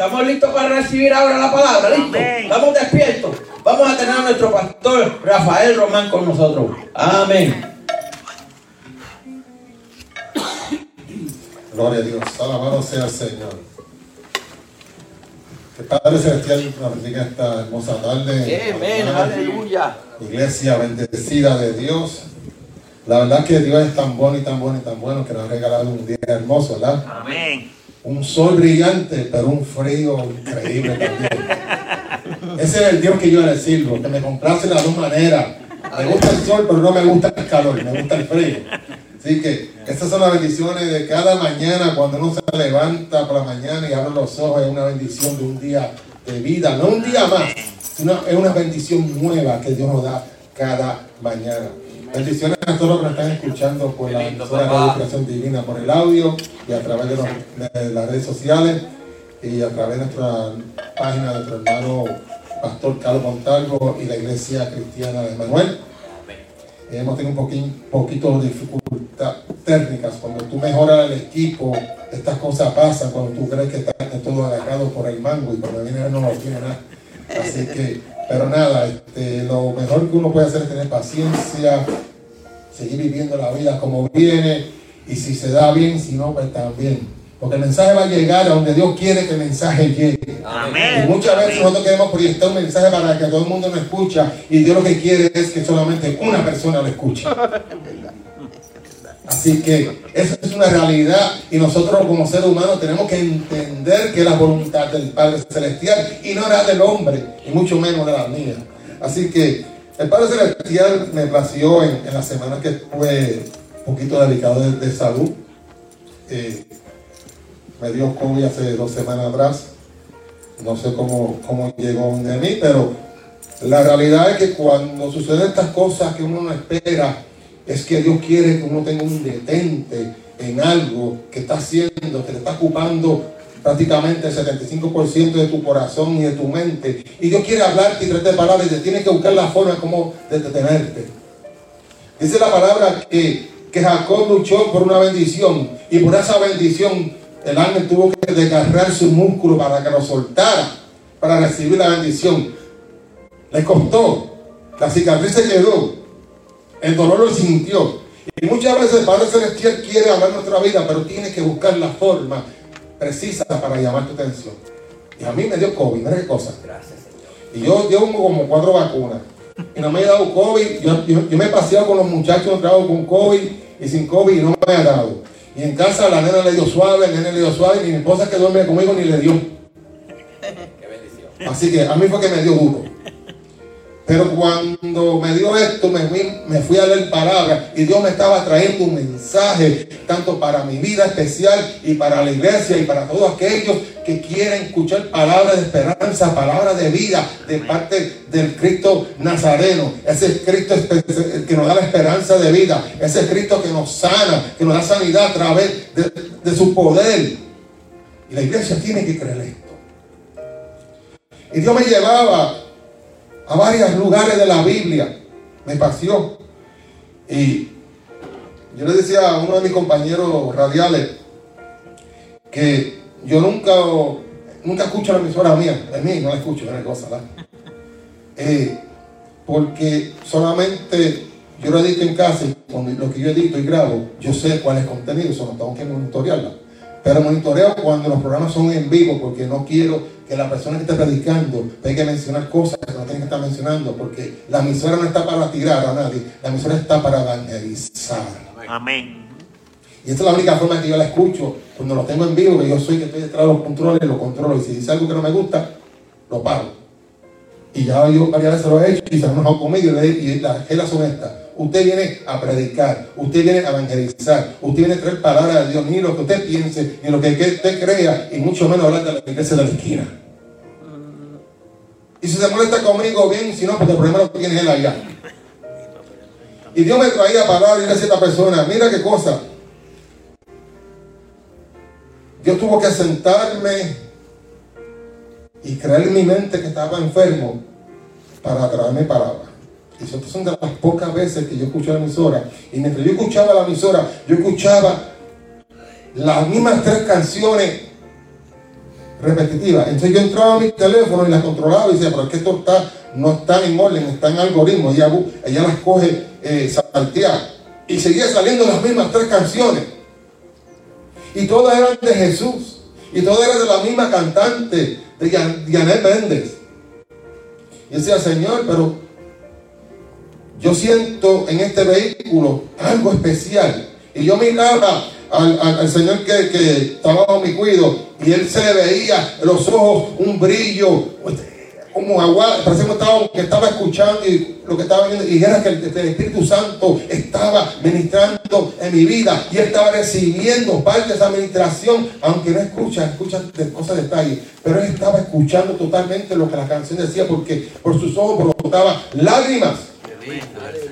Estamos listos para recibir ahora la palabra, ¿listo? Estamos despiertos. Vamos a tener a nuestro pastor Rafael Román con nosotros. Amén. Gloria a Dios. Alabado sea el Señor. Que Padre Celestial nos bendiga esta hermosa tarde. Amén, aleluya. Iglesia bendecida de Dios. La verdad que Dios es tan bueno y tan bueno y tan bueno que nos ha regalado un día hermoso, ¿verdad? Amén. Un sol brillante, pero un frío increíble también. Ese es el Dios que yo le sirvo, que me complace de las dos maneras. Me gusta el sol, pero no me gusta el calor, me gusta el frío. Así que estas son las bendiciones de cada mañana cuando uno se levanta por la mañana y abre los ojos, es una bendición de un día de vida, no un día más, sino es una bendición nueva que Dios nos da cada mañana. Bendiciones a todos los que nos están escuchando por la emisora de Educación Divina, por el audio y a través de, los- de las redes sociales y a través de nuestra página de nuestro hermano Pastor Carlos Montalvo y la Iglesia Cristiana de Manuel. Hemos tenido un poquín- poquito de dificultad técnicas. Cuando tú mejoras el equipo, estas cosas pasan cuando tú crees que está todo agarrado por el mango y cuando viene no lo tiene nada. Así que, pero nada, este, lo mejor que uno puede hacer es tener paciencia, seguir viviendo la vida como viene y si se da bien, si no, pues también. Porque el mensaje va a llegar a donde Dios quiere que el mensaje llegue. Amén. Y muchas veces nosotros queremos proyectar un mensaje para que todo el mundo lo escucha y Dios lo que quiere es que solamente una persona lo escuche. Así que eso es una realidad y nosotros como seres humanos tenemos que entender que es la voluntad del Padre Celestial y no la del hombre y mucho menos de la mía. Así que el Padre Celestial me plació en, en la semana que fue un poquito delicado de, de salud. Eh, me dio COVID hace dos semanas atrás. No sé cómo, cómo llegó de mí, pero la realidad es que cuando suceden estas cosas que uno no espera, es que Dios quiere que uno tenga un detente en algo que está haciendo, que te está ocupando prácticamente el 75% de tu corazón y de tu mente. Y Dios quiere hablarte y traerte palabras y te tienes que buscar la forma como de detenerte. Dice la palabra que, que Jacob luchó por una bendición y por esa bendición el ángel tuvo que desgarrar su músculo para que lo soltara, para recibir la bendición. Le costó, la cicatriz se quedó, el dolor lo sintió. Y muchas veces el Padre Celestial quiere hablar nuestra vida, pero tiene que buscar la forma precisa para llamar tu atención. Y a mí me dio COVID, mira qué cosa. Y yo llevo como cuatro vacunas. Y no me he dado COVID. Yo, yo- yo me he paseado con los muchachos, he trabajo con COVID y sin COVID y no me ha dado. Y en casa la nena le dio suave, el nene le dio suave, y mi esposa que duerme conmigo ni le dio. Así que a mí fue que me dio duro. Pero cuando me dio esto, me fui, me fui a leer palabras y Dios me estaba trayendo un mensaje, tanto para mi vida especial y para la iglesia y para todos aquellos que quieren escuchar palabras de esperanza, palabras de vida de parte del Cristo Nazareno. Ese Cristo que nos da la esperanza de vida, ese Cristo que nos sana, que nos da sanidad a través de, de su poder. Y la iglesia tiene que creer esto. Y Dios me llevaba a varios lugares de la Biblia. Me paseó. Y yo le decía a uno de mis compañeros radiales que yo nunca, nunca escucho la emisora mía. De mí no la escucho, es cosa. Eh, porque solamente yo lo edito en casa y con lo que yo edito y grabo, yo sé cuál es el contenido, solo tengo que monitorearla. Pero monitoreo cuando los programas son en vivo, porque no quiero que la persona que esté predicando tenga que mencionar cosas que estar mencionando, porque la emisora no está para tirar a nadie, la emisora está para evangelizar. Amén. Y esta es la única forma que yo la escucho, cuando lo tengo en vivo, que yo soy que estoy detrás de los controles, lo controlo, y si dice algo que no me gusta, lo paro. Y ya yo varias veces lo he hecho y se han enojado conmigo y, las reglas son estas. Usted viene a predicar, usted viene a evangelizar, usted viene a traer palabras de Dios, ni lo que usted piense, ni lo que que usted crea, y mucho menos hablar de la iglesia de la esquina. Y si se molesta conmigo, bien, si no, porque el problema lo tiene él allá. Y Dios me traía le decía a esta persona, mira qué cosa. Dios tuvo que sentarme y creer en mi mente que estaba enfermo para traerme palabras. Y eso son de las pocas veces que yo escuché la emisora. Y mientras yo escuchaba la emisora, yo escuchaba las mismas tres canciones repetitivas. Entonces yo entraba a mi teléfono y las controlaba y decía, pero es que esto está, no está en orden, está en algoritmo. Ella, ella las coge eh, Y seguía saliendo las mismas tres canciones. Y todas eran de Jesús. Y todas eran de la misma cantante, de Janet Méndez. Y decía, Señor, pero yo siento en este vehículo algo especial. Y yo miraba al, Señor que, que, estaba bajo mi cuido y él se le veía los ojos un brillo, como agua, parecía que estaba, que estaba escuchando y lo que estaba viendo, y era que el, Espíritu Santo estaba ministrando en mi vida y él estaba recibiendo parte de esa administración, aunque no escucha, escucha de cosas de detalle, pero él estaba escuchando totalmente lo que la canción decía porque por sus ojos brotaba lágrimas.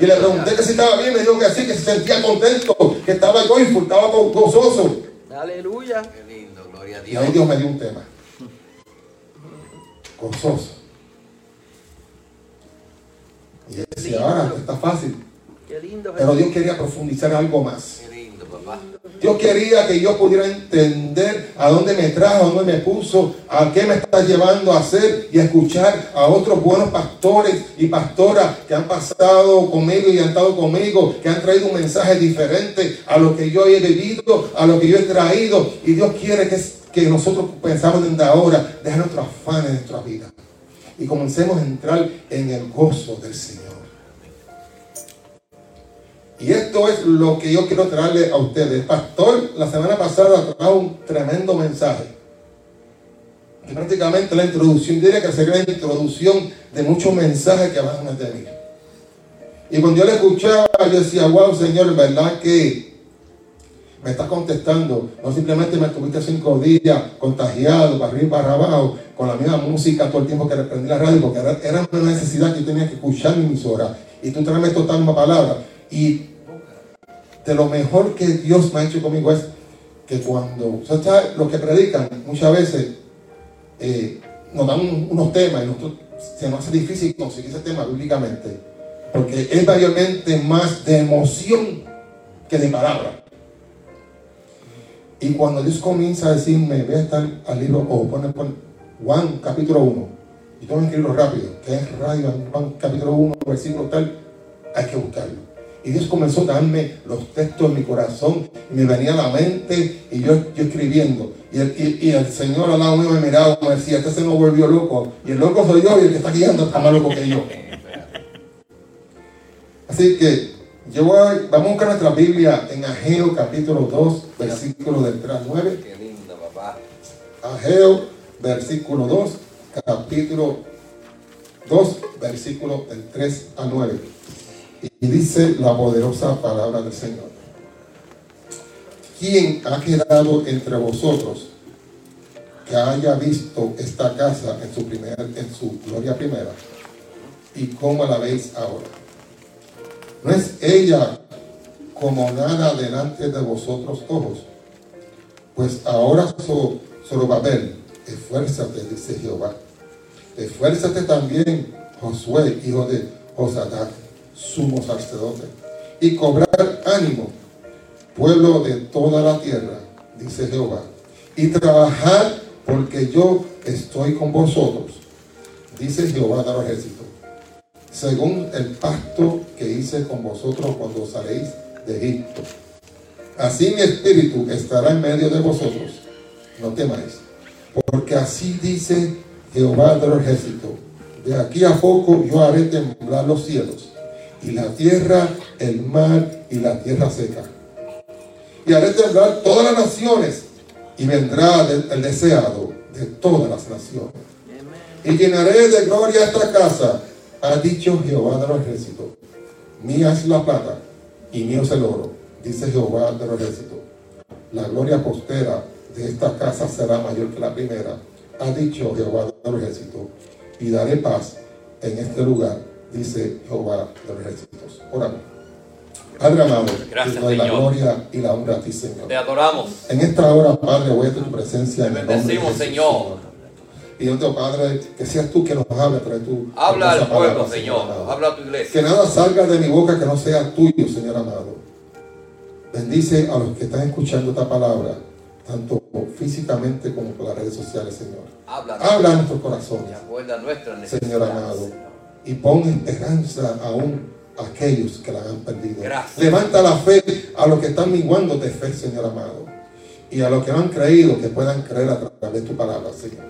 Y le pregunté que si estaba bien, me dijo que sí, que se sentía contento, que estaba joyful, estaba gozoso. Aleluya. Qué lindo, gloria a Dios. Y ahí Dios me dio un tema. Gozoso. Y decía, ahora está fácil. Qué lindo, Pero Dios quería profundizar algo más. Dios quería que yo pudiera entender a dónde me trajo, a dónde me puso, a qué me está llevando a hacer y a escuchar a otros buenos pastores y pastoras que han pasado conmigo y han estado conmigo, que han traído un mensaje diferente a lo que yo he vivido, a lo que yo he traído. Y Dios quiere que, que nosotros pensamos desde ahora, dejar nuestros afanes en nuestra vida y comencemos a entrar en el gozo del Señor. Y esto es lo que yo quiero traerle a ustedes. pastor la semana pasada trajo un tremendo mensaje. Y prácticamente la introducción, diría que sería la introducción de muchos mensajes que van a tener. Y cuando yo le escuchaba, yo decía, wow, Señor, ¿verdad que me estás contestando? No simplemente me tuviste cinco días contagiado, para arriba y para abajo, con la misma música todo el tiempo que prendí la radio, porque era, una necesidad que yo tenía que escuchar mi emisora. Y tú traes una palabra. Y de lo mejor que Dios me ha hecho conmigo es que cuando, ¿sabes? Los que predican muchas veces eh, nos dan unos temas y nosotros, se nos hace difícil conseguir ese tema bíblicamente, porque es mayormente más de emoción que de palabra. Y cuando Dios comienza a decirme, ve a estar al libro, o Juan capítulo 1, y tengo que escribirlo rápido, que es radio, Juan capítulo 1, versículo tal, hay que buscarlo. Y Dios comenzó a darme los textos en mi corazón, y me venía a la mente, y yo, yo escribiendo. Y el, y, el, Señor al lado mío me miraba y me decía, este se nos volvió loco. Y el loco soy yo, y el que está guiando está más loco que yo. Así que yo voy, vamos a buscar nuestra Biblia en Ageo capítulo 2, versículo del 3 al 9. Qué lindo, papá. Ageo, versículo 2, capítulo 2, versículo del 3 al 9. Y dice la poderosa palabra del Señor. ¿Quién ha quedado entre vosotros que haya visto esta casa en su, primer, en su gloria primera? ¿Y cómo la veis ahora? ¿No es ella como nada delante de vosotros ojos? Pues ahora Zorobabel, esfuérzate, dice Jehová. Esfuérzate también, Josué, hijo de Josadac sumo sacerdote. Y cobrar ánimo, pueblo de toda la tierra, dice Jehová. Y trabajar porque yo estoy con vosotros, dice Jehová de los ejércitos. Según el pacto que hice con vosotros cuando saléis de Egipto. Así mi espíritu estará en medio de vosotros. No temáis. Porque así dice Jehová de los ejércitos. De aquí a poco yo haré temblar los cielos y la tierra, el mar y la tierra seca. Y haré temblar todas las naciones y vendrá el deseado de todas las naciones. Y llenaré de gloria esta casa, ha dicho Jehová de los ejércitos. Mía es la plata y mío es el oro, dice Jehová de los ejércitos. La gloria postera de esta casa será mayor que la primera, ha dicho Jehová de los ejércitos. Y daré paz en este lugar dice Jehová de los ejércitos. Oramos. Padre amado, Gracias, te doy la Señor. gloria y la honra a ti, Señor. Te adoramos. En esta hora, Padre, voy a tu presencia en Te el nombre de bendecimos, Jesús, Señor. Y yo te digo, Padre, que seas tú que nos hable, pero tú. Habla al pueblo, palabra, Señor. Habla a tu Que iglesia. nada salga de mi boca que no sea tuyo, Señor amado. Bendice a los que están escuchando esta palabra, tanto físicamente como por las redes sociales, Señor. Habla. Habla a nuestros corazones, Señor amado. Y pon esperanza aún a aquellos que la han perdido. Gracias. Levanta la fe a los que están minguando de fe, Señor amado. Y a los que no han creído, que puedan creer a través de tu palabra, Señor.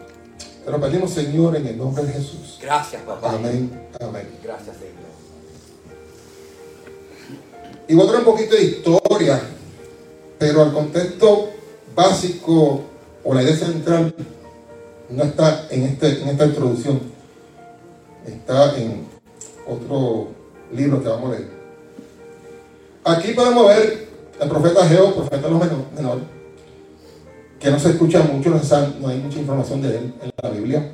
Te lo pedimos, Señor, en el nombre de Jesús. Gracias, papá. Amén. Amén. Gracias, Señor. Y voy a traer un poquito de historia, pero el contexto básico o la idea central no está en, este, en esta introducción. Está en otro libro que vamos a leer. Aquí podemos ver el profeta Geo, profeta de los menor, menor, que no se escucha mucho, no hay mucha información de él en la Biblia.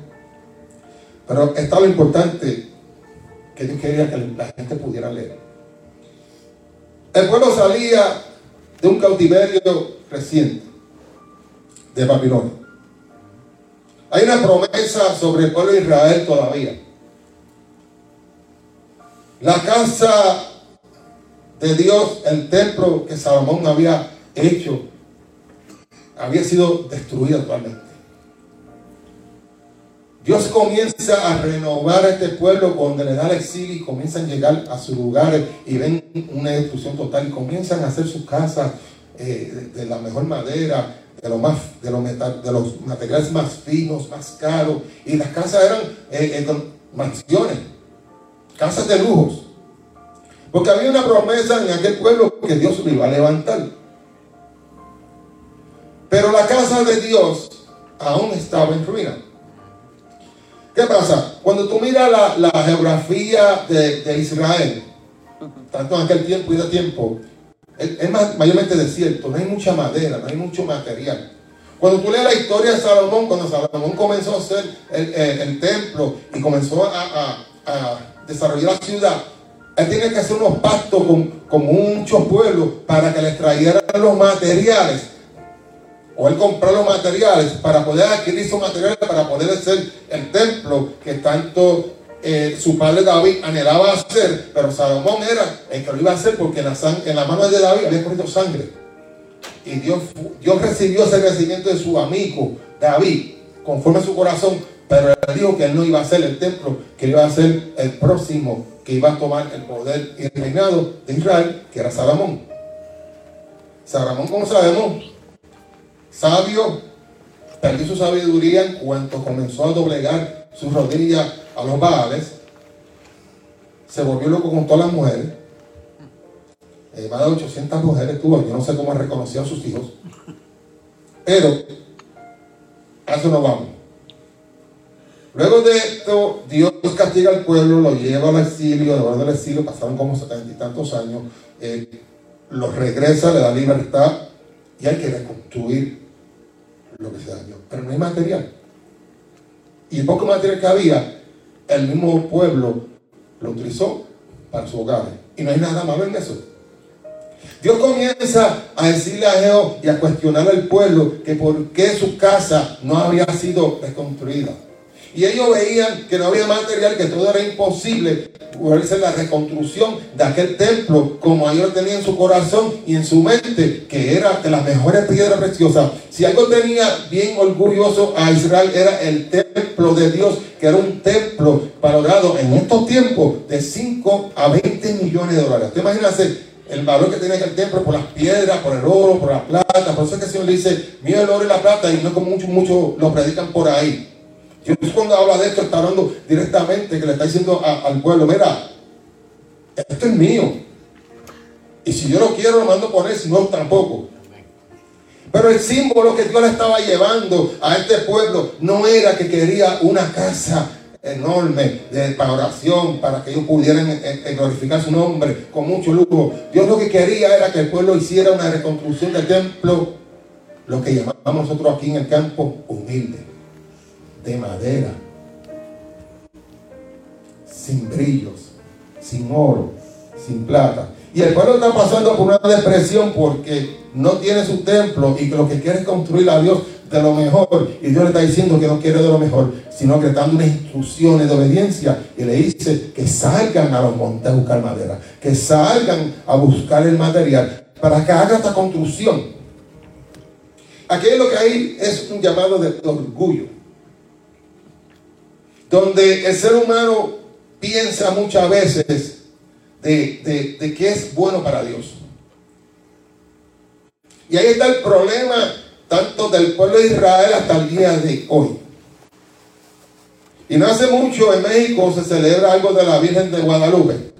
Pero está lo importante que Dios quería que la gente pudiera leer. El pueblo salía de un cautiverio reciente de Babilonia. Hay una promesa sobre el pueblo de Israel todavía. La casa de Dios, el templo que Salomón había hecho, había sido destruido totalmente. Dios comienza a renovar a este pueblo cuando le da el exilio y comienzan a llegar a sus lugares y ven una destrucción total y comienzan a hacer sus casas eh, de, la mejor madera, de, lo más, de, los metal- de los materiales más finos, más caros. Y las casas eran eh, eh, mansiones, casas de lujos. Porque había una promesa en aquel pueblo que Dios lo iba a levantar. Pero la casa de Dios aún estaba en ruina. ¿Qué pasa? Cuando tú miras la, la geografía de, de Israel, tanto en aquel tiempo y de tiempo, es, más- mayormente desierto, no hay mucha madera, no hay mucho material. Cuando tú lees la historia de Salomón, cuando Salomón comenzó a hacer el, el- templo y comenzó a- a desarrollar la ciudad, él tenía que hacer unos pactos con, con muchos pueblos para que les trajeran los materiales o él comprar los materiales para poder adquirir esos materiales para poder hacer el templo que tanto eh, su padre David anhelaba hacer, pero Salomón era el que lo iba a hacer porque en la, en la mano de David había corrido sangre. Y Dios, Dios recibió ese recibimiento de su amigo David, conforme a su corazón, pero él dijo que él no iba a hacer el templo, que iba a ser el próximo que iba a tomar el poder y el reinado de Israel, que era Salomón. Salomón, como sabemos, sabio, perdió su sabiduría en cuanto comenzó a doblegar sus rodillas a los baales, se volvió loco con todas las mujeres, Eh, más de 800 mujeres tuvo, yo no sé cómo reconoció a sus hijos, pero a eso no vamos. Luego de esto, Dios castiga al pueblo, lo lleva al exilio, devuelve al exilio, pasaron como setenta y tantos años, eh, los regresa, le da libertad y hay que reconstruir lo que se dañó. Pero no hay material. Y el poco material que había, el mismo pueblo lo utilizó para sus hogares. Y no hay nada malo en eso. Dios comienza a decirle a Geo y a cuestionar al pueblo que por qué su casa no había sido reconstruida. Y ellos veían que no había material, que todo era imposible poder hacer la reconstrucción de aquel templo como ellos tenían en su corazón y en su mente, que era de las mejores piedras preciosas. Si algo tenía bien orgulloso a Israel era el templo de Dios, que era un templo valorado en estos tiempos de 5 a 20 millones de dólares. ¿Te imaginas el valor que tenía aquel templo por las piedras, por el oro, por la plata? Por eso es que el Señor le dice, mira el oro y la plata, y no como muchos mucho lo predican por ahí. Dios cuando habla de esto está hablando directamente, que le está diciendo al pueblo, mira, esto es mío. Y si yo lo quiero, lo mando a poner, si no, tampoco. Pero el símbolo que Dios le estaba llevando a este pueblo no era que quería una casa enorme de, para oración, para que ellos pudieran eh, eh, glorificar su nombre con mucho lujo. Dios lo que quería era que el pueblo hiciera una reconstrucción del templo, lo que llamamos nosotros aquí en el campo humilde, de madera, sin brillos, sin oro, sin plata. Y el pueblo está pasando por una depresión porque no tiene su templo y que lo que quiere es construir a Dios de lo mejor. Y Dios le está diciendo que no quiere de lo mejor, sino que está dando unas instrucciones de obediencia. Y le dice que salgan a los montes a buscar madera, que salgan a buscar el material para que haga esta construcción. Aquí lo que hay es un llamado de orgullo, donde el ser humano piensa muchas veces de, que es bueno para Dios. Y ahí está el problema tanto del pueblo de Israel hasta el día de hoy. Y no hace mucho en México se celebra algo de la Virgen de Guadalupe.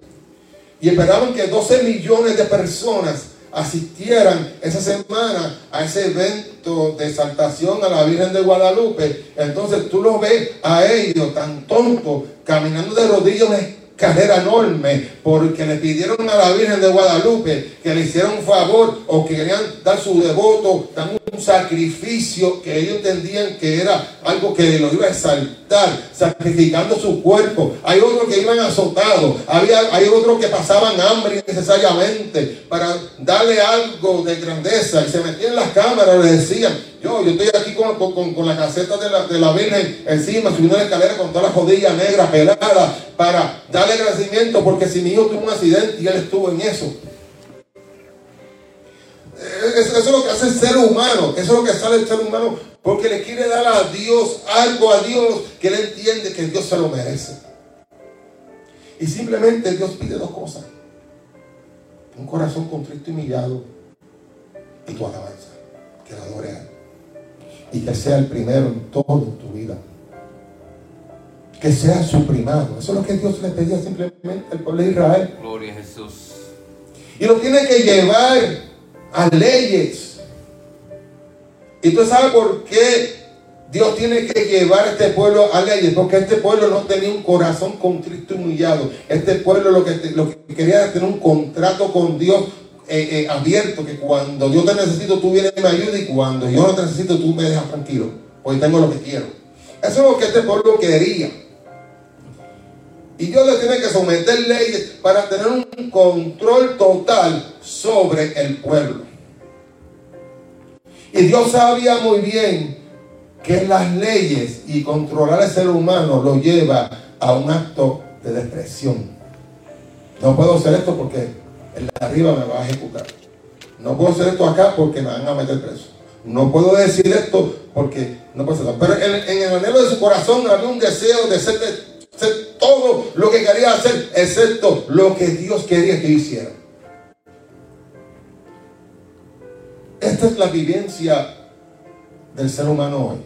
Y esperaban que 12 millones de personas asistieran esa semana a ese evento de exaltación a la Virgen de Guadalupe. Entonces tú los ves a ellos tan tontos, caminando de rodillas carrera enorme porque le pidieron a la Virgen de Guadalupe que le hiciera un favor o querían dar su devoto, dar un sacrificio que ellos entendían que era algo que lo iba a exaltar, sacrificando su cuerpo. Hay otros que iban azotados, había, hay otros que pasaban hambre innecesariamente para darle algo de grandeza y se metían en las cámaras, le decían, yo, yo estoy aquí con, la caseta de la, de la, Virgen encima, subiendo la escalera con todas las rodillas negras peladas para darle agradecimiento porque si mi hijo tuvo un accidente y él estuvo en eso. Eso, es lo que hace el ser humano, eso es lo que sale el ser humano porque le quiere dar a Dios algo a Dios que él entiende que Dios se lo merece. Y simplemente Dios pide dos cosas. Un corazón contrito y humillado y tu alabanza, que la adore a él y que sea el primero en todo tu vida. Que sea su primado. Eso es lo que Dios le pedía simplemente al pueblo de Israel. Gloria a Jesús. Y lo tiene que llevar a leyes. Y tú sabes por qué Dios tiene que llevar a este pueblo a leyes, porque este pueblo no tenía un corazón contrito y humillado. Este pueblo lo que, lo que quería era tener un contrato con Dios eh, eh, abierto que cuando yo te necesito tú vienes y me ayudas y cuando yo no te necesito tú me dejas tranquilo, porque tengo lo que quiero. Eso es lo que este pueblo quería. Y Dios le tiene que someter leyes para tener un control total sobre el pueblo. Y Dios sabía muy bien que las leyes y controlar al ser humano lo lleva a un acto de depresión. No puedo hacer esto porque el de arriba me va a ejecutar. No puedo hacer esto acá porque me van a meter preso. No puedo decir esto porque no puedo hacerlo. Pero en, el anhelo de su corazón había un deseo de ser, todo lo que quería hacer, excepto lo que Dios quería que hiciera. Esta es la vivencia del ser humano hoy.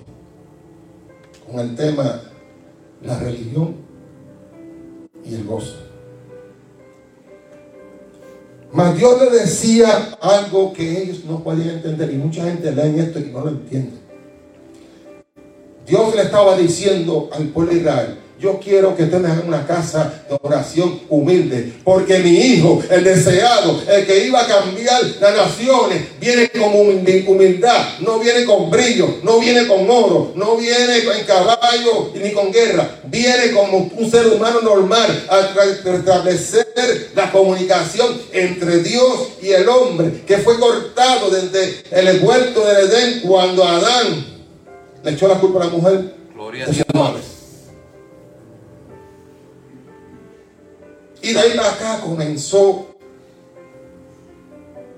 Con el tema la religión y el gozo. Mas Dios le decía algo que ellos no podían entender y mucha gente lee esto y no lo entiende. Dios le estaba diciendo al pueblo de Israel, yo quiero que ustedes hagan una casa de oración humilde. Porque mi hijo, el deseado, el que iba a cambiar las naciones, viene con humildad. No viene con brillo, no viene con oro, no viene en caballo ni con guerra. Viene como un ser humano normal a establecer la comunicación entre Dios y el hombre que fue cortado desde el huerto del Edén cuando Adán le echó la culpa a la mujer. Gloria a Dios. Y de ahí para acá comenzó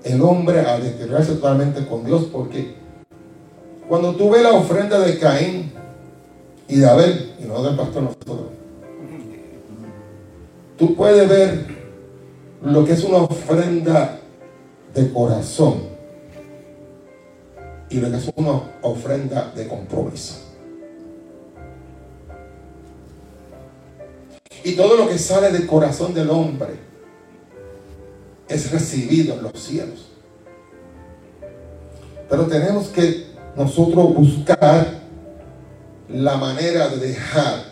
el hombre a deteriorarse totalmente con Dios porque cuando tú ves la ofrenda de Caín y de Abel, y no del pastor nosotros, tú puedes ver lo que es una ofrenda de corazón y lo que es una ofrenda de compromiso. Y todo lo que sale del corazón del hombre es recibido en los cielos. Pero tenemos que nosotros buscar la manera de dejar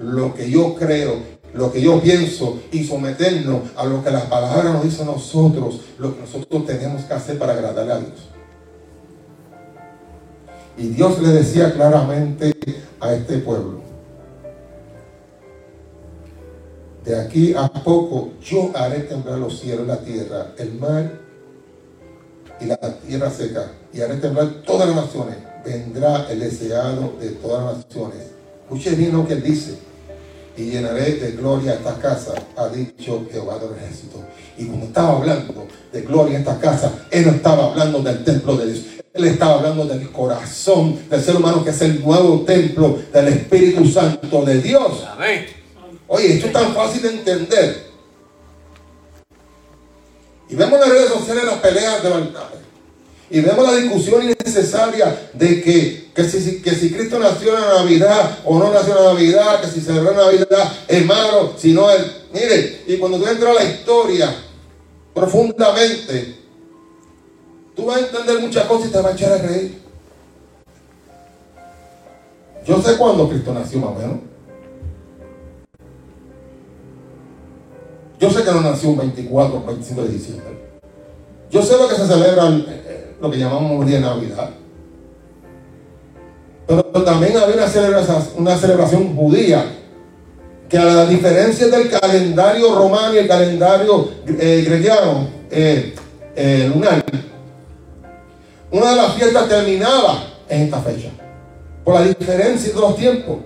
lo que yo creo, lo que yo pienso y someternos a lo que la palabra nos dice a nosotros, lo que nosotros tenemos que hacer para agradarle a Dios. Y Dios le decía claramente a este pueblo, de aquí a poco yo haré temblar los cielos, la tierra, el mar y la tierra seca, y haré temblar todas las naciones. Vendrá el deseado de todas las naciones. Escuche bien lo que él dice. Y llenaré de gloria esta casa, ha dicho Jehová del ejército. Y cuando estaba hablando de gloria en esta casa, él no estaba hablando del templo de Dios. Él estaba hablando del corazón del ser humano, que es el nuevo templo del Espíritu Santo de Dios. Amén. Oye, esto es tan fácil de entender. Y vemos las redes sociales las peleas de altares. Y vemos la discusión innecesaria de que, que, si, que si Cristo nació en la Navidad o no nació en la Navidad, que si celebró en Navidad es malo, si no es... Mire, y cuando tú entras a la historia profundamente, tú vas a entender muchas cosas y te vas a echar a reír. Yo sé cuándo Cristo nació más o menos. Yo sé que no nació un 24 o 25 de diciembre. Yo sé lo que se celebra, eh, eh, lo que llamamos día de Navidad. Pero también había una celebración, una celebración judía que a la diferencia del calendario romano y el calendario eh, eh, lunar, una de las fiestas terminaba en esta fecha, por la diferencia de los tiempos.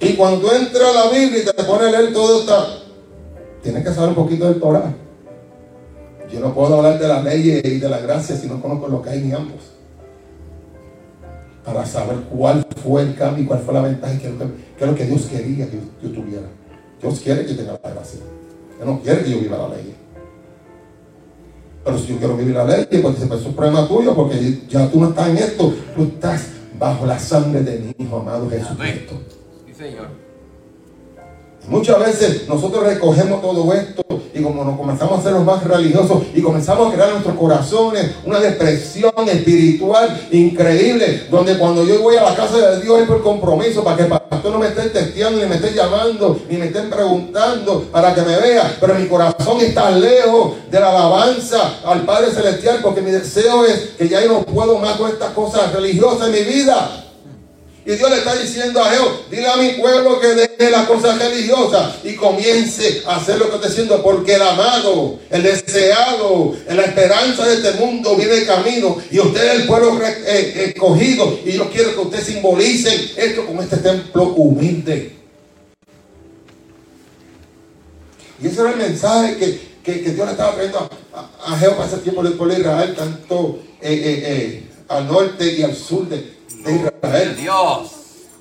Y cuando entra la Biblia y te pone a leer todo esto, tienes que saber un poquito del Torah. Yo no puedo hablar de las leyes y de la gracia si no conozco lo que hay en ambos. Para saber cuál fue el cambio y cuál fue la ventaja y qué es lo que, Dios quería que yo tuviera. Dios quiere que yo tenga la gracia. Él no quiere que yo viva la ley. Pero si yo quiero vivir la ley, pues es un problema tuyo, porque ya tú no estás en esto, tú estás bajo la sangre de mi Hijo amado Jesucristo. Señor. Muchas veces nosotros recogemos todo esto y como nos comenzamos a ser los más religiosos y comenzamos a crear en nuestros corazones una depresión espiritual increíble, donde cuando yo voy a la casa de Dios es por compromiso, para que el pastor no me esté testeando, ni me esté llamando, ni me estén preguntando para que me vea, pero mi corazón está lejos de la alabanza al Padre Celestial, porque mi deseo es que ya yo no puedo más con estas cosas religiosas en mi vida. Y Dios le está diciendo a Jehová, dile a mi pueblo que deje las cosas religiosas y comience a hacer lo que está haciendo, porque el amado, el deseado, la esperanza de este mundo viene camino y usted es el pueblo eh, escogido y yo quiero que usted simbolice esto con este templo humilde. Y ese era el mensaje que, Dios le estaba trayendo a, Jehová para ese tiempo del pueblo de Israel, tanto eh, eh, al norte y al sur de, Israel. Dios.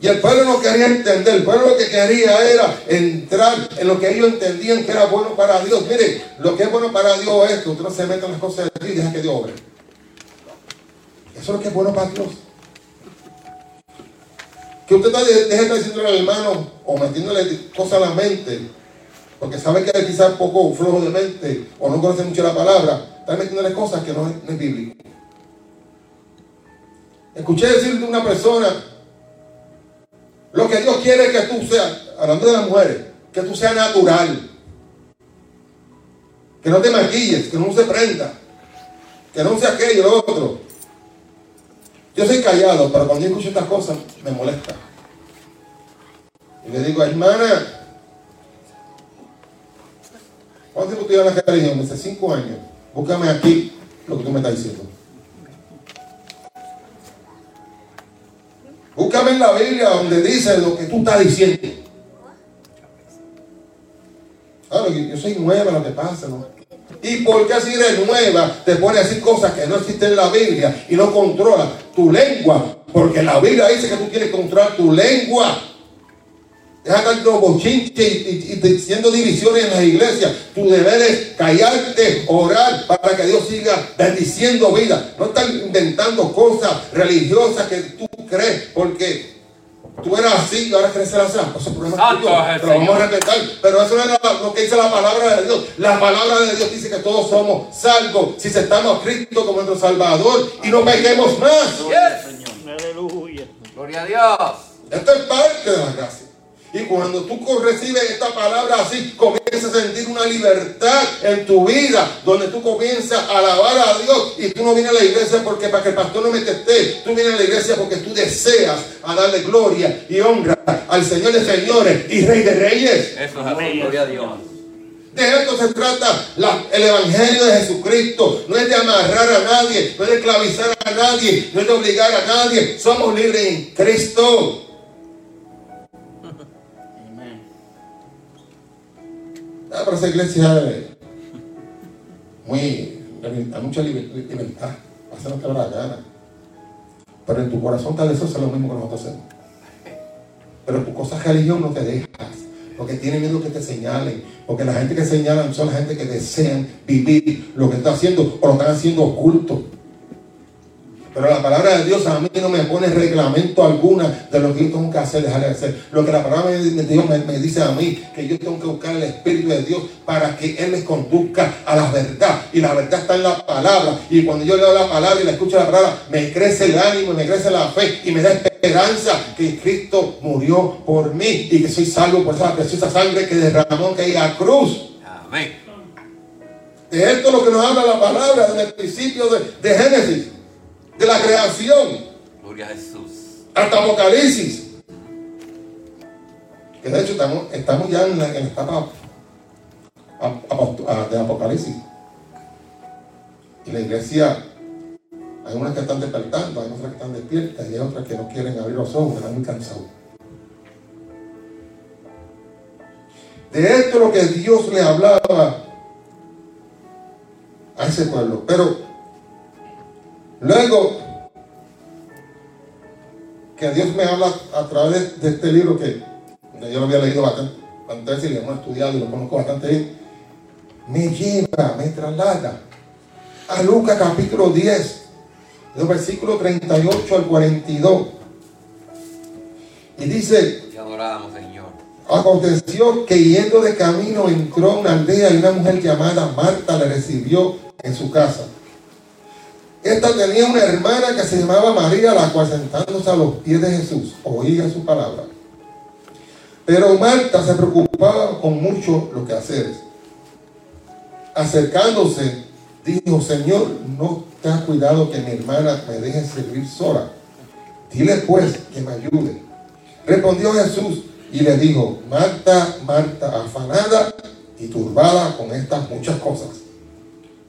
Y el pueblo no quería entender, el pueblo lo que quería era entrar en lo que ellos entendían que era bueno para Dios. Mire, lo que es bueno para Dios es que usted no se meta en las cosas de Dios y deja que Dios obre. Eso es lo que es bueno para Dios. Que usted deje de estar diciendo al hermano o metiéndole cosas a la mente, porque sabe que es quizás poco flojo de mente o no conoce mucho la palabra, está metiéndole cosas que no es, no es bíblico. Escuché decir de una persona, lo que Dios quiere es que tú seas, hablando de las mujeres, que tú seas natural. Que no te maquilles, que no se prenda, que no sea aquello, lo otro. Yo soy callado, pero cuando yo escucho estas cosas me molesta. Y le digo, hermana, ¿cuánto tiempo tú llevas en la religión? Hace cinco años. Búscame aquí lo que tú me estás diciendo. En la Biblia donde dice lo que tú estás diciendo. Claro, yo soy nueva lo que pasa, ¿no? ¿Y por qué así eres nueva te pone a decir cosas que no existen en la Biblia y no controla tu lengua? Porque la Biblia dice que tú tienes que controlar tu lengua. Deja tanto bochinche y, y, diciendo divisiones en las iglesias. Tu deber es callarte, orar para que Dios siga bendiciendo vida. No están inventando cosas religiosas que tú crees porque tú eras así y ahora quieres ser así. Eso es problema tuyo. Pero vamos a respetar. Pero eso no es lo que dice la palabra de Dios. La palabra de Dios dice que todos somos salvos si aceptamos a Cristo como nuestro Salvador y no peguemos más. Aleluya. Gloria a Dios. Esto es parte de la gracia. Y cuando tú recibes esta palabra así, comienzas a sentir una libertad en tu vida, donde tú comienzas a alabar a Dios y tú no vienes a la iglesia porque para que el pastor no me teste, tú vienes a la iglesia porque tú deseas a darle gloria y honra al Señor de señores y Rey de reyes. Eso es así, gloria a Dios. De esto se trata el Evangelio de Jesucristo. No es de amarrar a nadie, no es de esclavizar a nadie, no es de obligar a nadie. Somos libres en Cristo. Ah, pero esa iglesia es muy, mucha libertad. Hacer lo que la gana. Pero en tu corazón tal vez eso es lo mismo que nosotros hacemos. Pero tu cosa religión no te dejas porque tienen miedo que te señalen, porque la gente que señalan son la gente que desean vivir lo que está haciendo o lo están haciendo oculto. Pero la palabra de Dios a mí no me pone reglamento alguna de lo que yo tengo que hacer, dejar de hacer. Lo que la palabra de Dios me, dice a mí, que yo tengo que buscar el Espíritu de Dios para que Él me conduzca a la verdad. Y la verdad está en la palabra. Y cuando yo leo la palabra y la escucho la palabra, me crece el ánimo, me crece la fe y me da esperanza que Cristo murió por mí y que soy salvo por esa preciosa sangre que derramó que hay a cruz. Amén. De esto es lo que nos habla la palabra desde el principio de, de Génesis de la creación. Gloria a Jesús. Hasta Apocalipsis. Que de hecho estamos, estamos ya en la, etapa de Apocalipsis. Y la iglesia, hay unas que están despertando, hay otras que están despiertas y hay otras que no quieren abrir los ojos, están muy cansados. De esto es lo que Dios le hablaba a ese pueblo. Pero Luego, que Dios me habla a través de este libro que yo lo había leído bastante, antes y lo hemos estudiado y lo conozco bastante bien, me lleva, me traslada a Lucas capítulo 10, los versículos 38 al 42. Y dice, adoramos, Señor. Aconteció que yendo de camino entró a una aldea y una mujer llamada Marta le recibió en su casa. Esta tenía una hermana que se llamaba María, la cual sentándose a los pies de Jesús oía su palabra. Pero Marta se preocupaba con mucho lo que hacer. Acercándose, dijo, Señor, no te has cuidado que mi hermana me deje servir sola. Dile pues que me ayude. Respondió Jesús y le dijo, Marta, Marta, afanada y turbada con estas muchas cosas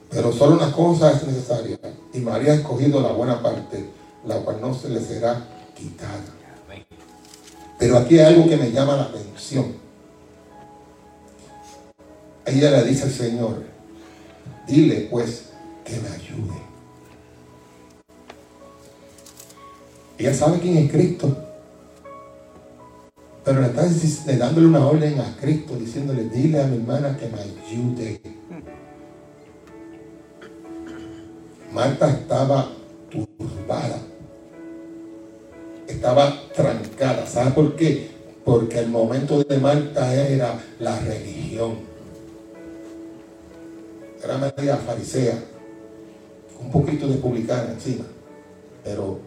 pero solo una cosa es necesaria. Y María ha escogido la buena parte, la cual no se le será quitada. Pero aquí hay algo que me llama la atención. Ella le dice al Señor, dile pues que me ayude. Ella sabe quién es Cristo. Pero le está dándole una orden a Cristo, diciéndole, dile a mi hermana que me ayude. Marta estaba turbada. Estaba trancada. ¿Sabe por qué? Porque el momento de Marta era la religión. Era media farisea. Un poquito de publicana encima. Pero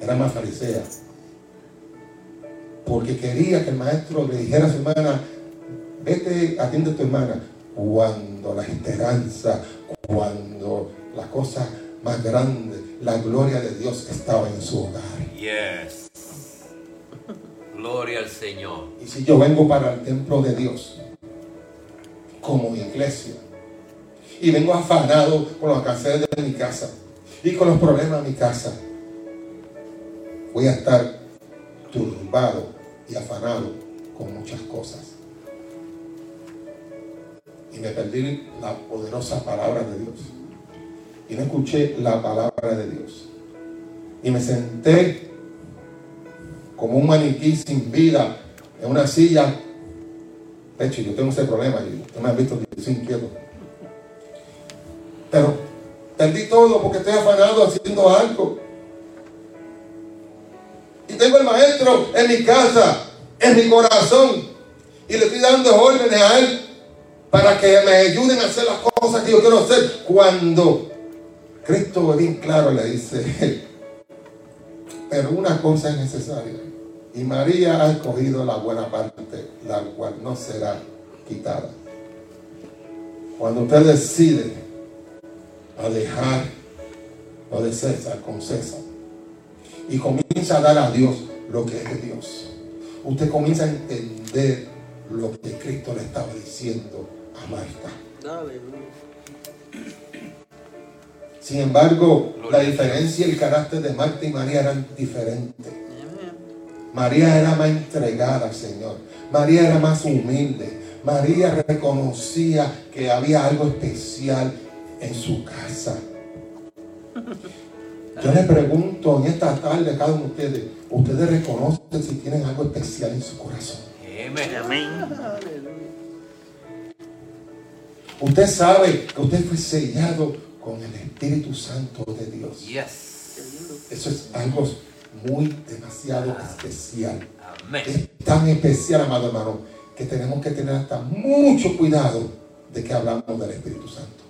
era más farisea. Porque quería que el maestro le dijera a su hermana, vete, atiende a tu hermana. Cuando la esperanza, cuando las cosas más grande, la gloria de Dios estaba en su hogar. Yes. Gloria al Señor. Y si yo vengo para el templo de Dios, como iglesia, y vengo afanado con los canciones de mi casa y con los problemas de mi casa, voy a estar turbado y afanado con muchas cosas. Y me perdí la poderosa palabra de Dios y no escuché la palabra de Dios. Y me senté como un maniquí sin vida en una silla. De hecho, yo tengo ese problema y ustedes me han visto que soy inquieto. Pero perdí todo porque estoy afanado haciendo algo. Y tengo el maestro en mi casa, en mi corazón. Y le estoy dando órdenes a él para que me ayuden a hacer las cosas que yo quiero hacer cuando Cristo bien claro le dice, pero una cosa es necesaria. Y María ha escogido la buena parte, la cual no será quitada. Cuando usted decide a dejar lo de César con César y comienza a dar a Dios lo que es de Dios, usted comienza a entender lo que Cristo le estaba diciendo a Marta. Sin embargo, la diferencia y el carácter de Marta y María eran diferentes. María era más entregada al Señor. María era más humilde. María reconocía que había algo especial en su casa. Yo le pregunto en esta tarde a cada uno de ustedes, ¿ustedes reconocen si tienen algo especial en su corazón? Amén. Usted sabe que usted fue sellado con el Espíritu Santo de Dios. Eso es algo muy demasiado especial. Es tan especial, amado hermano, que tenemos que tener hasta mucho cuidado de que hablamos del Espíritu Santo.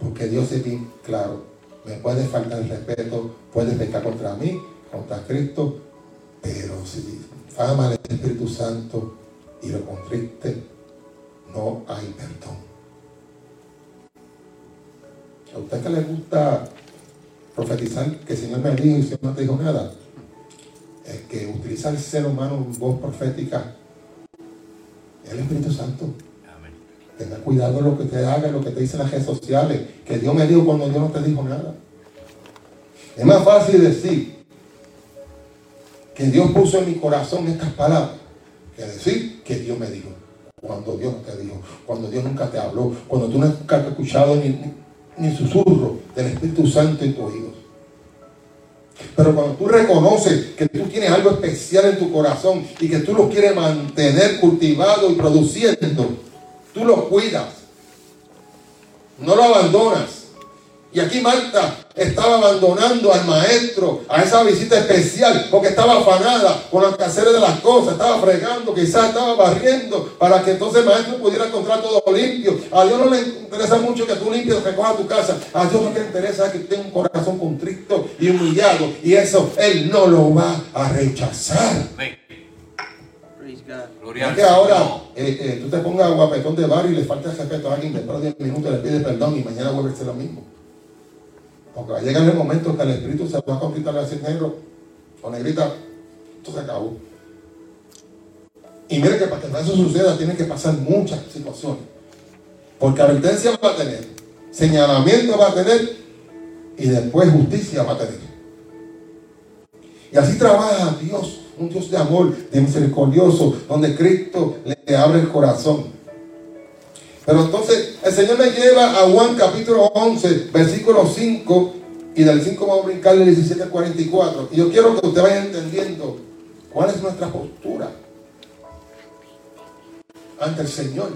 Porque Dios es bien claro. Me puede faltar el respeto, puede pecar contra mí, contra Cristo, pero si fama al Espíritu Santo y lo contriste, no hay perdón. ¿A usted que le gusta profetizar que el Señor me dijo y el Señor no te dijo nada? Es que utiliza el ser humano en voz profética es el Espíritu Santo. Tenga cuidado lo que te haga, lo que te dicen las redes sociales, que Dios me dijo cuando Dios no te dijo nada. Es más fácil decir que Dios puso en mi corazón estas palabras que decir que Dios me dijo. Cuando Dios no te dijo, cuando Dios nunca te habló, cuando tú nunca has escuchado ni, ni susurro del Espíritu Santo en tu oídos. Pero cuando tú reconoces que tú tienes algo especial en tu corazón y que tú lo quieres mantener cultivado y produciendo, tú lo cuidas. No lo abandonas. Y aquí Marta estaba abandonando al maestro a esa visita especial porque estaba afanada con los quehaceres de las cosas, estaba fregando, quizás estaba barriendo para que entonces el maestro pudiera encontrar todo limpio. A Dios no le interesa mucho que tú limpies, recojas tu casa. A Dios lo que le interesa es que tenga un corazón contrito y humillado. Y eso Él no lo va a rechazar. Es que ahora eh, eh, tú te pongas guapetón de barrio y le falta respeto a alguien, después de 10 minutos le pide perdón y mañana vuelve a ser lo mismo. Porque va a llegar el momento que el espíritu se va a conquistar a negro o negrita. Esto se acabó. Y mire que para que eso suceda tienen que pasar muchas situaciones. Porque advertencia va a tener, señalamiento va a tener y después justicia va a tener. Y así trabaja Dios, un Dios de amor, de misericordioso, donde Cristo le abre el corazón. Pero entonces el Señor me lleva a Juan capítulo 11, versículo 5, y del 5 vamos a brincar del 17 al 44. Y yo quiero que usted vaya entendiendo cuál es nuestra postura ante el Señor.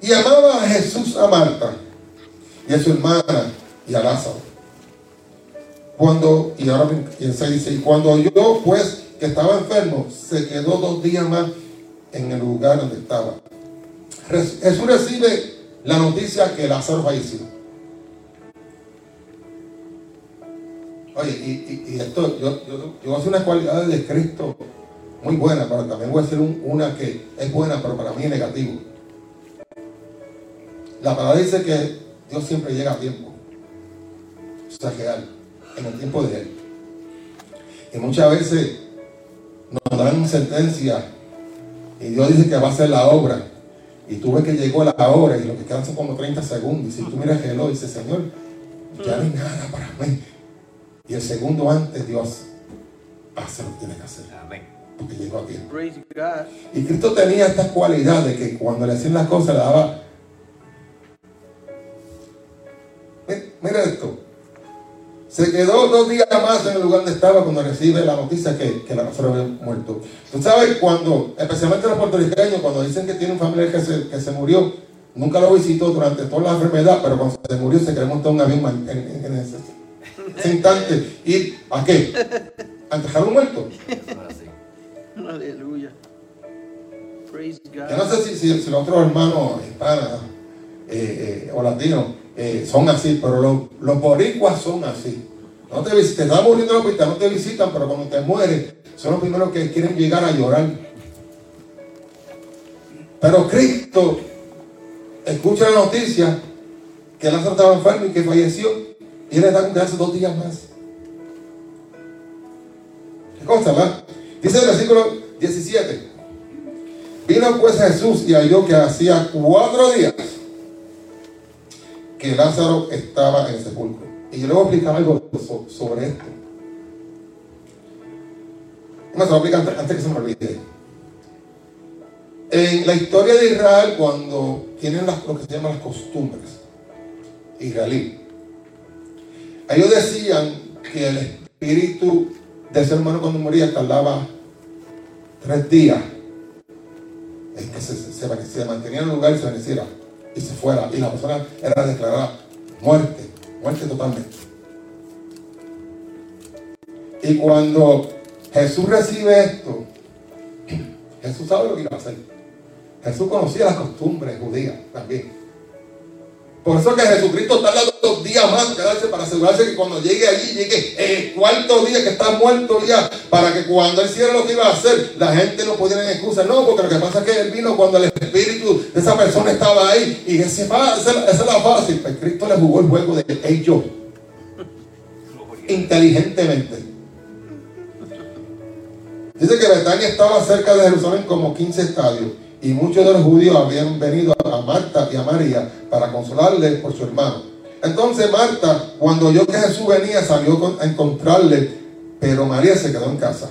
Y amaba a Jesús a Marta y a su hermana y a Lázaro. Cuando, y ahora se dice, y cuando yo pues que estaba enfermo, se quedó dos días más en el lugar donde estaba. Jesús recibe la noticia que Lázaro falleció. Oye, y, esto, yo, voy a hacer unas cualidades de Cristo muy buenas, pero también voy a hacer una que es buena, pero para mí es negativo. La palabra dice que Dios siempre llega a tiempo. Eso es real, en el tiempo de Él. Y muchas veces nos dan sentencia y Dios dice que va a hacer la obra y tú ves que llegó la hora y lo que quedan son como 30 segundos. Y si tú miras el reloj y dices, Señor, ya no hay nada para mí. Y el segundo antes Dios hace lo que tiene que hacer. Amén. Porque llegó a tiempo. Y Cristo tenía esta cualidad de que cuando le hacían las cosas le daba... Mira esto. Se quedó dos días más en el lugar donde estaba cuando recibe la noticia que, que la persona había muerto. Tú sabes cuando, especialmente los puertorriqueños, cuando dicen que tiene un familiar que se, que se murió, nunca lo visitó durante toda la enfermedad, pero cuando se murió se quedó montar un avión en, en, ese, instante. ¿Y a qué? ¿A un muerto? Aleluya. Yo no sé si, si, los otros hermanos hispanos eh, eh, o latinos eh, son así, pero los, los boricuas son así. No te, te estás muriendo en el hospital, no te visitan, pero cuando te mueres, son los primeros que quieren llegar a llorar. Pero Cristo escucha la noticia que Lázaro estaba enfermo y que falleció y él está hace dos días más. ¿Qué cosa, va? Dice el versículo 17. Vino pues Jesús y halló que hacía cuatro días que Lázaro estaba en el sepulcro. Y yo le voy a explicar algo sobre esto. ¿Cómo se lo explicar antes que se me olvide? En la historia de Israel, cuando tienen las, lo que se llaman las costumbres israelí, ellos decían que el espíritu de ese hermano cuando moría tardaba tres días en que se, se, mantenía en el lugar y se veneciera y se fuera. Y la persona era declarada muerte, muerte totalmente. Y cuando Jesús recibe esto, Jesús sabe lo que iba a hacer. Jesús conocía las costumbres judías también. Por eso que Jesucristo dando dos días más quedarse para asegurarse que cuando llegue allí, llegue el cuarto día que está muerto ya, para que cuando él hiciera lo que iba a hacer, la gente no pudiera en excusa. No, porque lo que pasa es que él vino cuando el espíritu de esa persona estaba ahí. Y ese, esa, esa era fácil. Pues Cristo le jugó el juego de ellos inteligentemente. Dice que Betania estaba cerca de Jerusalén como 15 estadios y muchos de los judíos habían venido a Marta y a María para consolarle por su hermano. Entonces Marta, cuando oyó que Jesús venía, salió a encontrarle, pero María se quedó en casa.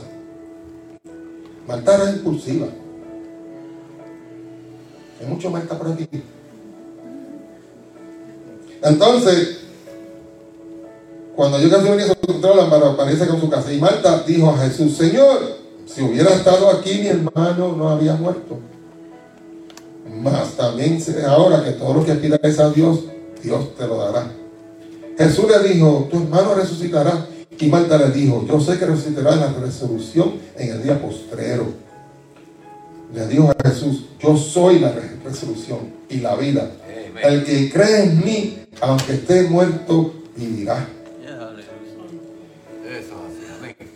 Marta era impulsiva. Hay mucho Marta por aquí. Entonces, cuando yo Jesús venía a encontrarla, María con su casa. Y Marta dijo a Jesús, Señor, si hubiera estado aquí mi hermano no había muerto. Mas también ahora que todo lo que pidas a Dios, Dios te lo dará. Jesús le dijo, tu hermano resucitará. Y Marta le dijo, yo sé que resucitará en la resolución en el día postrero. Le dijo a Jesús, yo soy la resolución y la vida. El que cree en mí, aunque esté muerto, vivirá.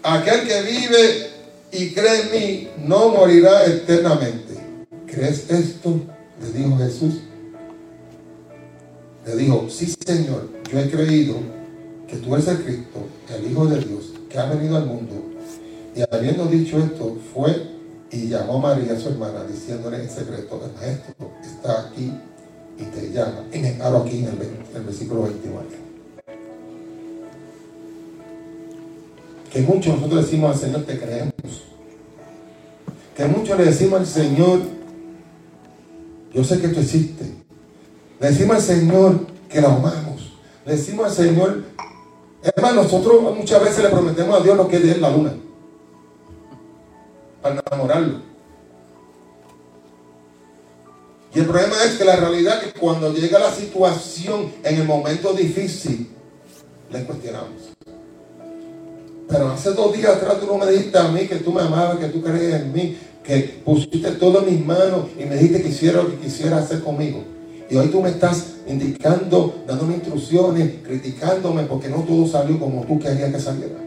Aquel que vive y cree en mí, no morirá eternamente. ¿Crees esto? Le dijo Jesús. Le dijo, sí Señor, yo he creído que tú eres el Cristo, el Hijo de Dios, que ha venido al mundo. Y habiendo dicho esto, fue y llamó a María, su hermana, diciéndole en secreto, el maestro está aquí y te llama. Y me paro aquí en el, el versículo 21. Que muchos nosotros decimos al Señor, te creemos. Que muchos le decimos al Señor, yo sé que esto existe. Le decimos al Señor que la amamos. Le decimos al Señor, hermano, nosotros muchas veces le prometemos a Dios lo que es la luna. Para enamorarlo. Y el problema es que la realidad es que cuando llega la situación en el momento difícil, le cuestionamos. Pero hace dos días atrás tú no me dijiste a mí que tú me amabas, que tú creías en mí, que pusiste todo en mis manos y me dijiste que hiciera lo que quisiera hacer conmigo. Y hoy tú me estás indicando, dándome instrucciones, criticándome porque no todo salió como tú querías que saliera.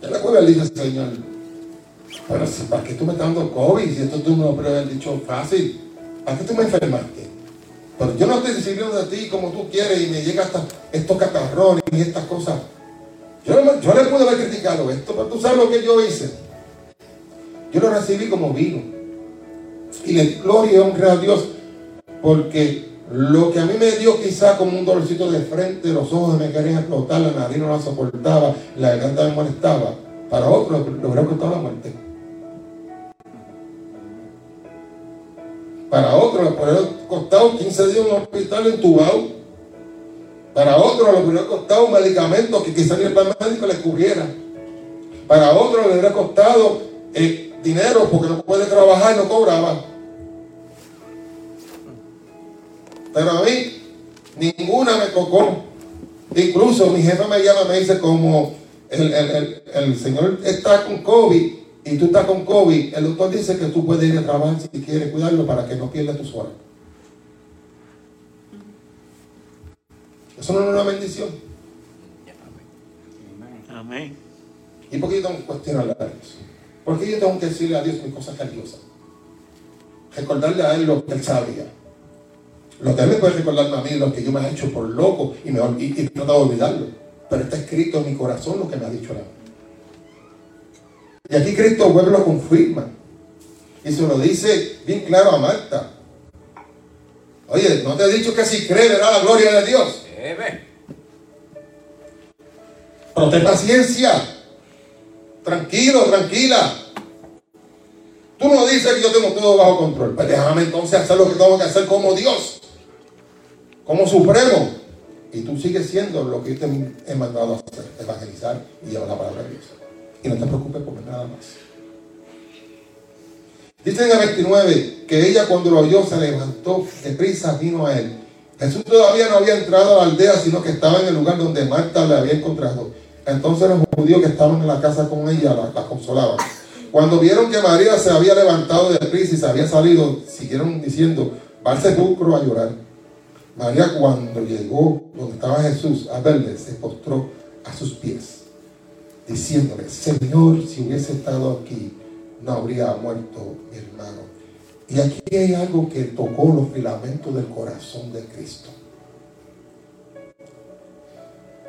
Yo recuerdo le dije Señor, pero ¿para qué tú me estás dando COVID? Si esto tú me lo habías dicho fácil, ¿para qué tú me enfermaste? Pero yo no estoy decidiendo de ti como tú quieres y me llega hasta estos catarrones y estas cosas. Yo, le pude haber criticado esto, pero tú sabes lo que yo hice. Yo lo recibí como vino. Y le gloria y honra a Dios porque lo que a mí me dio quizá como un dolorcito de frente, los ojos me querían explotar, la nariz no la soportaba, la garganta me molestaba. Para otros lo hubiera costado la muerte. Para otros le hubiera costado 15 días en un hospital entubado. Para otro le hubiera costado un medicamento que quizá ni el plan médico le cubriera. Para otro le hubiera costado eh, dinero porque no puede trabajar y no cobraba. Pero a mí ninguna me tocó. Incluso mi jefe me llama y me dice como el, el, señor está con COVID y tú estás con COVID, el doctor dice que tú puedes ir a trabajar si quieres cuidarlo para que no pierda tu suerte. Eso no es una bendición. Amén. ¿Y por qué yo tengo que cuestionarle a Dios? ¿Por qué yo tengo que decirle a Dios mis cosas cariñosas? Recordarle a Él lo que Él sabía. Lo que Él me puede recordarme a mí, lo que yo me he hecho por loco y, me, y, y de olvidarlo. Pero está escrito en mi corazón lo que me ha dicho la Y aquí Cristo vuelve lo confirma. Y se lo dice bien claro a Marta. Oye, ¿no te he dicho que si cree verá la gloria de Dios? Pero ten paciencia. Tranquilo, tranquila. Tú no dices que yo tengo todo bajo control. Pues déjame entonces hacer lo que tengo que hacer como Dios. Como supremo. Y tú sigues siendo lo que yo te he mandado a hacer. Evangelizar y llevar la palabra de Dios. Y no te preocupes por nada más. Dice en el 29 que ella cuando lo oyó se levantó, de prisa vino a él. Jesús todavía no había entrado a la aldea, sino que estaba en el lugar donde Marta le había encontrado. Entonces los judíos que estaban en la casa con ella la, consolaban. Cuando vieron que María se había levantado de prisa y se había salido, siguieron diciendo, va al sepulcro a llorar. María cuando llegó donde estaba Jesús a verle, se postró a sus pies, diciéndole, Señor, si hubiese estado aquí, no habría muerto mi hermano. Y aquí hay algo que tocó los filamentos del corazón de Cristo.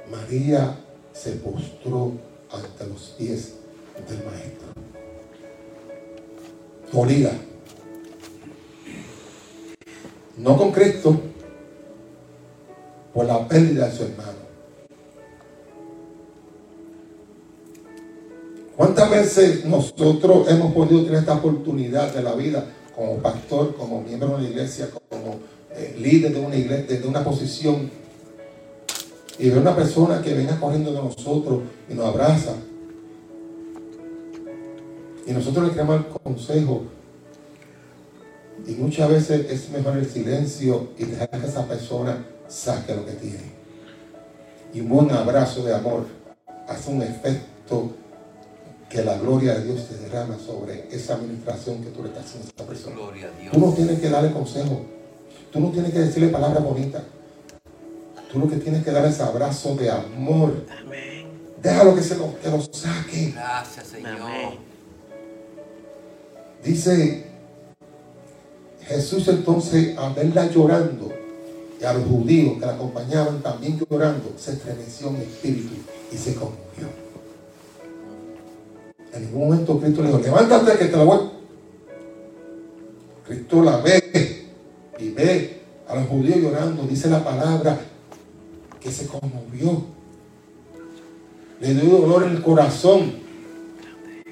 María se postró ante los pies del maestro. Dolida. No con Cristo, por la pérdida de su hermano. ¿Cuántas veces nosotros hemos podido tener esta oportunidad de la vida como pastor, como miembro de una iglesia, como eh, líder de una iglesia, de una posición, y ver una persona que venga corriendo de nosotros y nos abraza, y nosotros le queremos el consejo, y muchas veces es mejor el silencio y dejar que esa persona saque lo que tiene. Y un buen abrazo de amor hace un efecto que la gloria de Dios se derrama sobre esa administración que tú le estás haciendo a esa persona. Tú no tienes que darle consejo. Tú no tienes que decirle palabras bonitas. Tú lo que tienes que dar es abrazo de amor. Amén. Déjalo que se lo, que lo saque. Gracias, Señor. Dice Jesús entonces a verla llorando y a los judíos que la acompañaban también llorando, se estremeció en espíritu y se conmovió. En ningún momento Cristo le dijo, levántate que te la voy. Cristo la ve y ve a los judíos llorando, dice la palabra, que se conmovió. Le dio dolor en el corazón.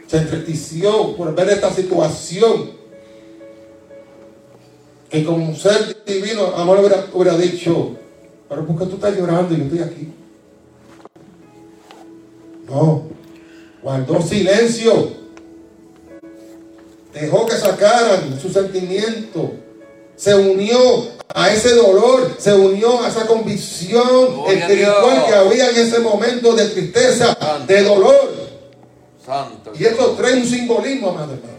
Se entristeció por ver esta situación. Que como un ser divino, amor hubiera, hubiera dicho, pero ¿por qué tú estás llorando y yo estoy aquí? No, guardó silencio, dejó que sacaran su sentimiento, se unió a ese dolor, se unió a esa convicción espiritual que había en ese momento de tristeza, de dolor. Santo y eso trae un simbolismo, amado hermano.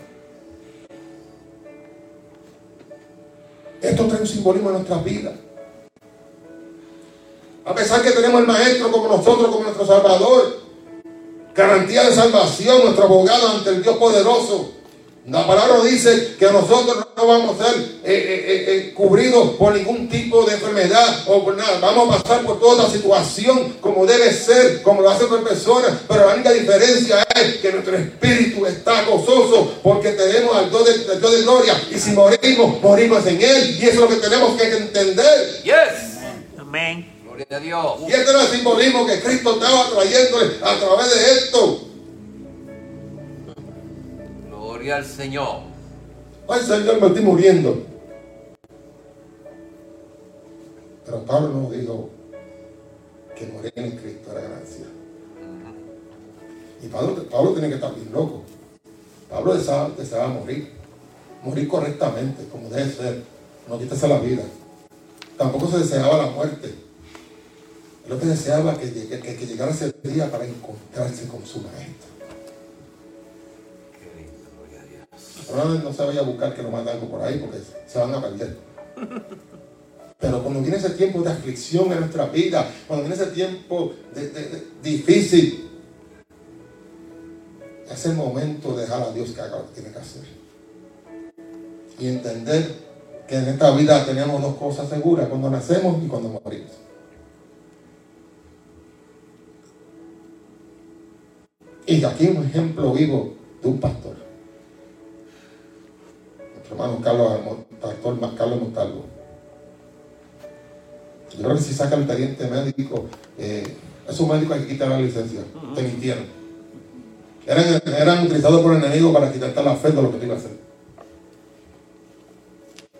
Esto trae un simbolismo en nuestras vidas. A pesar que tenemos el Maestro como nosotros, como nuestro Salvador, garantía de salvación, nuestro abogado ante el Dios poderoso. La palabra dice que nosotros no vamos a ser eh, eh, eh, cubridos por ningún tipo de enfermedad o por nada. Vamos a pasar por toda la situación como debe ser, como lo hace por personas. Pero la única diferencia es que nuestro espíritu está gozoso porque tenemos al Dios de, Dios de gloria. Y si morimos, morimos en Él. Y eso es lo que tenemos que entender. Yes. Amén. Dios. Y este era el simbolismo que Cristo estaba trayéndole a través de esto. Gloria al Señor. Ay, Señor, me estoy muriendo. Pero Pablo no dijo que morir en Cristo era gracia. Y Pablo, Pablo tiene que estar bien loco. Pablo deseaba, deseaba morir. Morir correctamente, como debe ser. No quitarse la vida. Tampoco se deseaba la muerte. Que deseaba que, que, llegara ese día para encontrarse con su maestro. Ahora no se vaya a buscar que lo mande algo por ahí porque se van a perder. Pero cuando viene ese tiempo de aflicción en nuestra vida, cuando viene ese tiempo de- de- de- difícil, es el momento de dejar a Dios que haga lo que tiene que hacer. Y entender que en esta vida tenemos dos cosas seguras, cuando nacemos y cuando morimos. Y aquí un ejemplo vivo de un pastor. Nuestro hermano Carlos, pastor Carlos Montalvo. Yo creo que si saca el teniente médico, eh, esos médicos hay que quitar la licencia. Te mintieron. Eran, eran utilizados por el enemigo para quitarte la fe de lo que te iba a hacer.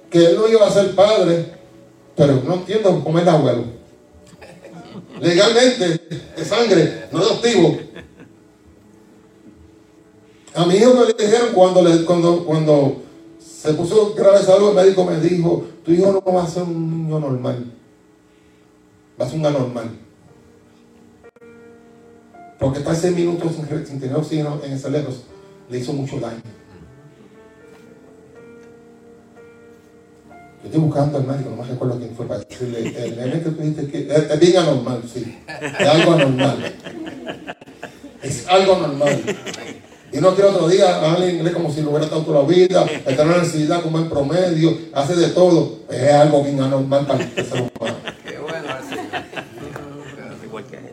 Que él no iba a ser padre, pero no entiendo cómo es el abuelo. Legalmente, de sangre, no adoptivo. A mi hijo me le dijeron cuando, cuando, cuando se puso grave salud, el médico me dijo, tu hijo no va a ser un niño normal, va a ser un anormal. Porque estar seis minutos sin, tener oxígeno en el cerebro le hizo mucho daño. Yo estoy buscando al médico, no me recuerdo quién fue para decirle, el nene que tú dijiste que es, es anormal, sí, es algo anormal. Es algo anormal. Y no quiere otro día habla inglés como si lo hubiera estado toda la vida, está en la universidad como en promedio, hace de todo. Es algo bien anormal para el ser humano. Qué bueno.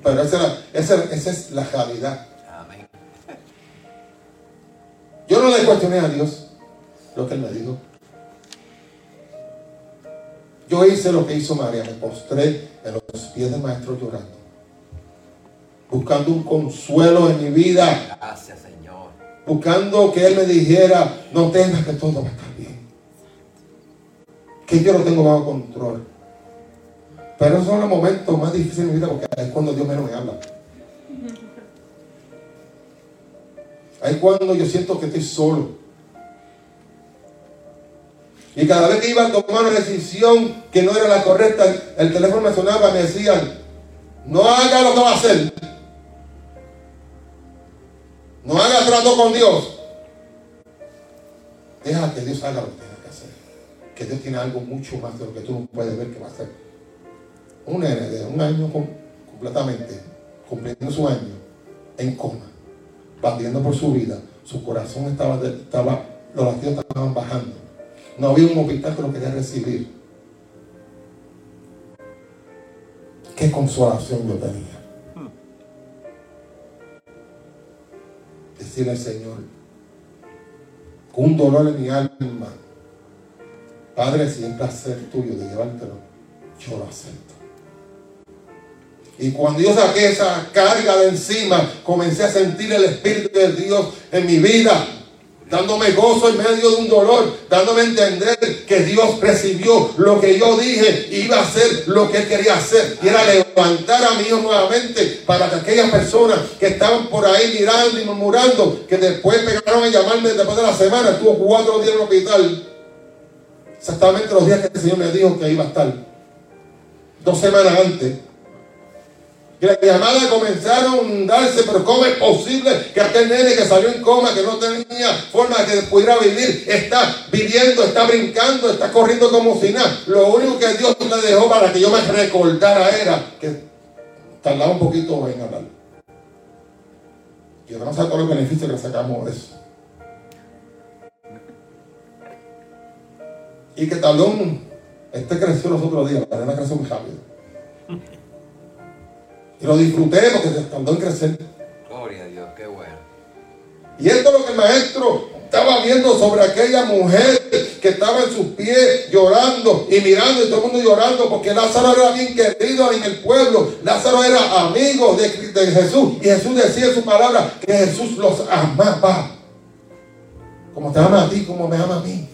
Pero esa, esa, esa es la realidad. Amén. Yo no le cuestioné a Dios lo que él me dijo. Yo hice lo que hizo María, me postré en los pies del maestro llorando, buscando un consuelo en mi vida, Gracias, Señor. Buscando que él me dijera, no temas que todo va a estar bien, que yo lo tengo bajo control. Pero esos son los momentos más difíciles de mi vida porque es cuando Dios menos me habla. Ahí cuando yo siento que estoy solo. Y cada vez que iba a tomar una decisión que no era la correcta, el teléfono me sonaba me decían, no haga lo que va a hacer. No haga trato con Dios. Deja que Dios haga lo que tiene que hacer. Que Dios tiene algo mucho más de lo que tú no puedes ver que va a hacer. Un nene un año com- completamente, cumpliendo su año, en coma, batiendo por su vida. Su corazón estaba, estaba los latidos estaban bajando. No había un hospital que lo quería recibir. Qué consolación yo tenía. Decirle al Señor, con un dolor en mi alma, Padre, si es placer tuyo de llevártelo, yo lo acepto. Y cuando yo saqué esa carga de encima, comencé a sentir el Espíritu de Dios en mi vida, dándome gozo en medio de un dolor, dándome a entender que Dios recibió lo que yo dije y iba a hacer lo que Él quería hacer. Y era levantar a mi hijo nuevamente para que aquellas personas que estaban por ahí mirando y murmurando, que después pegaron a llamarme después de la semana, estuvo cuatro días en el hospital. Exactamente los días que el Señor me dijo que iba a estar. Dos semanas antes. Y las llamadas comenzaron a darse, pero ¿cómo es posible que aquel nene que salió en coma, que no tenía forma de que pudiera vivir, está viviendo, está brincando, está corriendo como si nada? Lo único que Dios me dejó para que yo me recordara era que tardaba un poquito en hablar. Y no sé todos los beneficios que sacamos de eso. Y que tardó un... Este creció los otros días, la creció muy rápido. Y lo disfruté porque se tardó en crecer. Gloria a Dios, qué bueno. Y esto es lo que el maestro estaba viendo sobre aquella mujer que estaba en sus pies llorando y mirando y todo el mundo llorando porque Lázaro era bien querido en el pueblo. Lázaro era amigo de, de Jesús y Jesús decía en su palabra que Jesús los amaba. Como te ama a ti, como me ama a mí.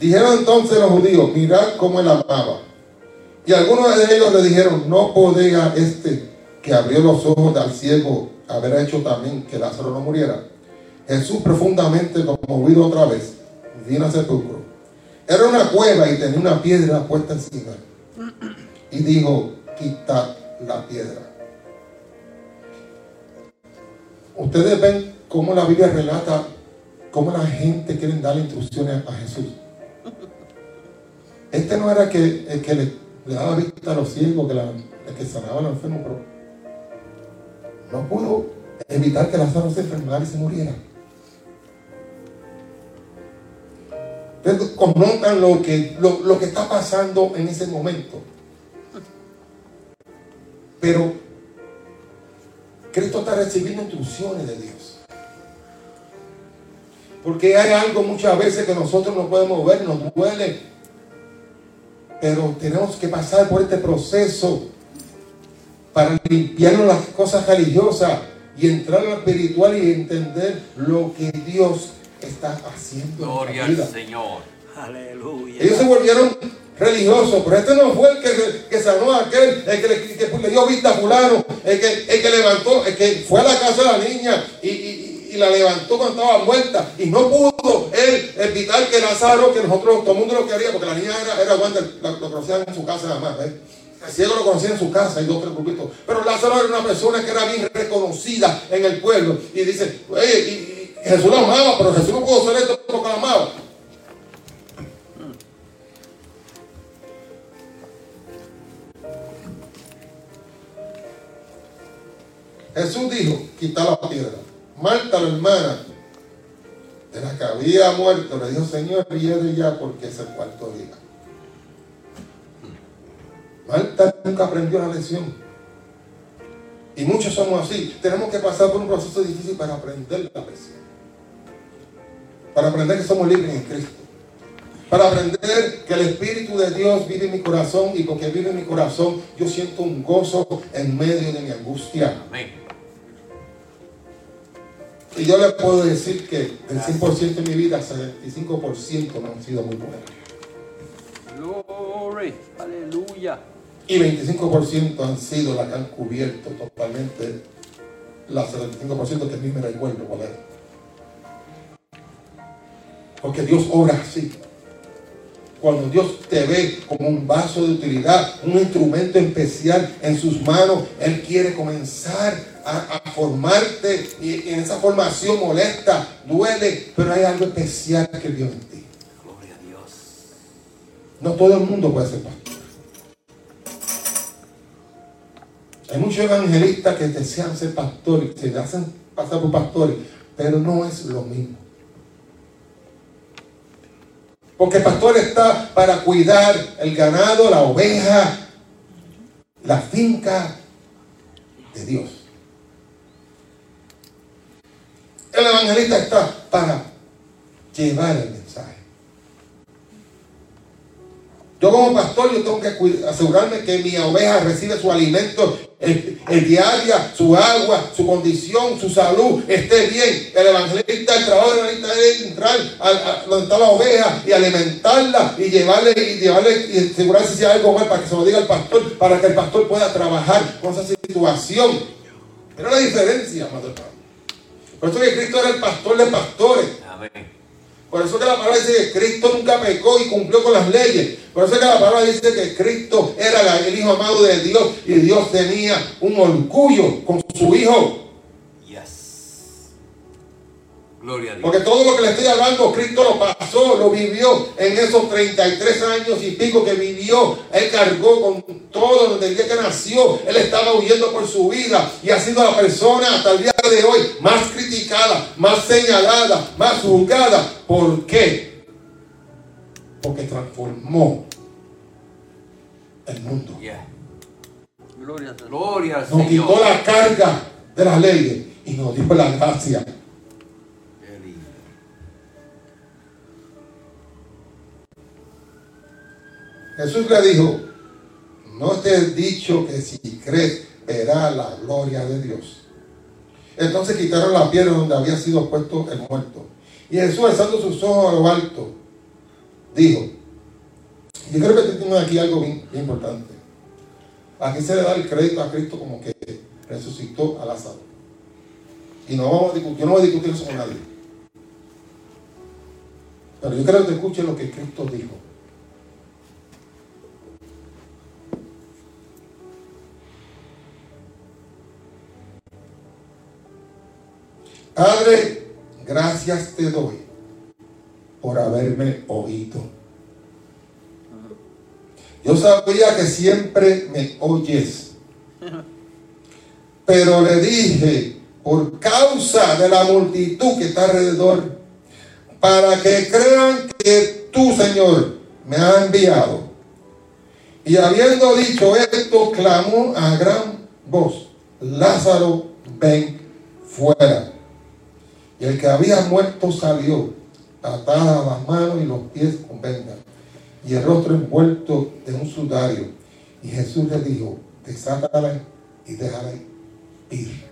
Dijeron entonces los judíos, mirad cómo él amaba. Y algunos de ellos le dijeron, no podía este que abrió los ojos al ciego haber hecho también que Lázaro no muriera. Jesús profundamente conmovido otra vez, vino al sepulcro. Era una cueva y tenía una piedra puesta encima. Y dijo, quitad la piedra. Ustedes ven cómo la Biblia relata cómo la gente quiere darle instrucciones a Jesús. Este no era que, el que le, le daba vista a los ciegos, que la- que sanaba enfermos, pero no pudo evitar que Lázaro se enfermara y se muriera. Ustedes conozcan lo que, lo, lo que está pasando en ese momento. Pero Cristo está recibiendo instrucciones de Dios. Porque hay algo muchas veces que nosotros no podemos ver, nos duele. Pero tenemos que pasar por este proceso para limpiarnos las cosas religiosas y entrar a lo espiritual y entender lo que Dios está haciendo. en Gloria al. Señor. Aleluya. Ellos se volvieron religiosos, pero este no fue el que, que sanó a aquel, el que le, que le dio vista a fulano, el que, el que levantó, el que fue a la casa de la niña y, y- y la levantó cuando estaba muerta. Y no pudo él evitar que Lázaro, que nosotros, todo el mundo lo quería, porque la niña era, era aguanta, lo, conocían en su casa nada más. ¿eh? El ciego lo conocía en su casa y dos tres grupitos. Pero Lázaro era una persona que era bien reconocida en el pueblo. Y dice, Jesús lo amaba, pero Jesús no pudo hacer esto porque lo amaba. Jesús dijo, quita la piedra. Marta, la hermana, de la que había muerto, le dijo, Señor, viene ya porque es el cuarto día. Marta nunca aprendió la lección. Y muchos somos así. Tenemos que pasar por un proceso difícil para aprender la lección. Para aprender que somos libres en Cristo. Para aprender que el Espíritu de Dios vive en mi corazón y porque vive en mi corazón, yo siento un gozo en medio de mi angustia. Amén. Y yo le puedo decir que del 100% de mi vida, 75% no han sido muy buenas. Glory. Aleluya. Y 25% han sido las que han cubierto totalmente las 75% que a mí me recuerdo era. Porque Dios obra así. Cuando Dios te ve como un vaso de utilidad, un instrumento especial en sus manos, Él quiere comenzar a, a formarte y, y en esa formación molesta, duele, pero hay algo especial que Dios en ti. Gloria a Dios. No todo el mundo puede ser pastor. Hay muchos evangelistas que desean ser pastores, se hacen pasar por pastores, pero no es lo mismo. Porque el pastor está para cuidar el ganado, la oveja, la finca de Dios. El evangelista está para llevar el mensaje. Yo como pastor yo tengo que asegurarme que mi oveja recibe su alimento el, el diario, su agua, su condición, su salud esté bien. El evangelista, el trabajo del evangelista es entrar a, a donde está la oveja y alimentarla y llevarle y llevarle y asegurarse si hay algo mal para que se lo diga al pastor, para que el pastor pueda trabajar con esa situación. Pero la diferencia, madre hermano. Por eso que Cristo era el pastor de pastores. Amén. Por eso que la palabra dice que Cristo nunca pecó y cumplió con las leyes. Por eso que la palabra dice que Cristo era el Hijo amado de Dios y Dios tenía un orgullo con su Hijo. Gloria a Dios. Porque todo lo que le estoy hablando, Cristo lo pasó, lo vivió en esos 33 años y pico que vivió. Él cargó con todo desde el día que nació. Él estaba huyendo por su vida y ha sido la persona hasta el día de hoy más criticada, más señalada, más juzgada. ¿Por qué? Porque transformó el mundo. Yeah. Gloria a Dios. Gloria al Nos quitó Señor. la carga de las leyes y nos dio la gracia. Jesús le dijo, no te he dicho que si crees verás la gloria de Dios. Entonces quitaron la piedra donde había sido puesto el muerto. Y Jesús alzando sus ojos a lo alto, dijo, yo creo que tenemos aquí algo bien, bien importante. Aquí se le da el crédito a Cristo como que resucitó a Lázaro. Y no vamos a discutir, yo no voy a discutir eso con nadie. Pero yo creo que escuchen lo que Cristo dijo. Padre, gracias te doy por haberme oído. Yo sabía que siempre me oyes. Pero le dije, por causa de la multitud que está alrededor, para que crean que tú, Señor, me has enviado. Y habiendo dicho esto, clamó a gran voz, Lázaro, ven fuera. Y el que había muerto salió, atada las manos y los pies con venda, y el rostro envuelto en un sudario. Y Jesús le dijo, desátala y déjala ir.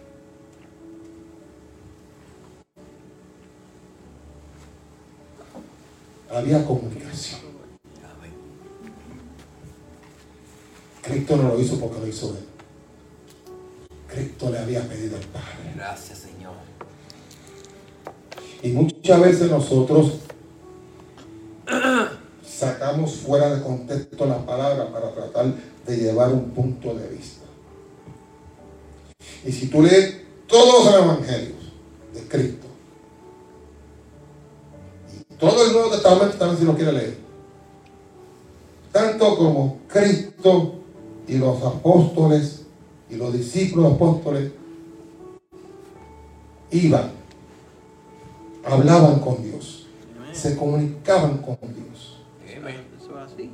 Había comunicación. Cristo no lo hizo porque lo hizo él. Cristo le había pedido al Padre. Gracias, Señor. Y muchas veces nosotros sacamos fuera de contexto la palabra para tratar de llevar un punto de vista. Y si tú lees todos los evangelios de Cristo, y todo el Nuevo Testamento también si lo quiere leer, tanto como Cristo y los apóstoles y los discípulos apóstoles iban, hablaban con Dios, se comunicaban con Dios. Eso es así.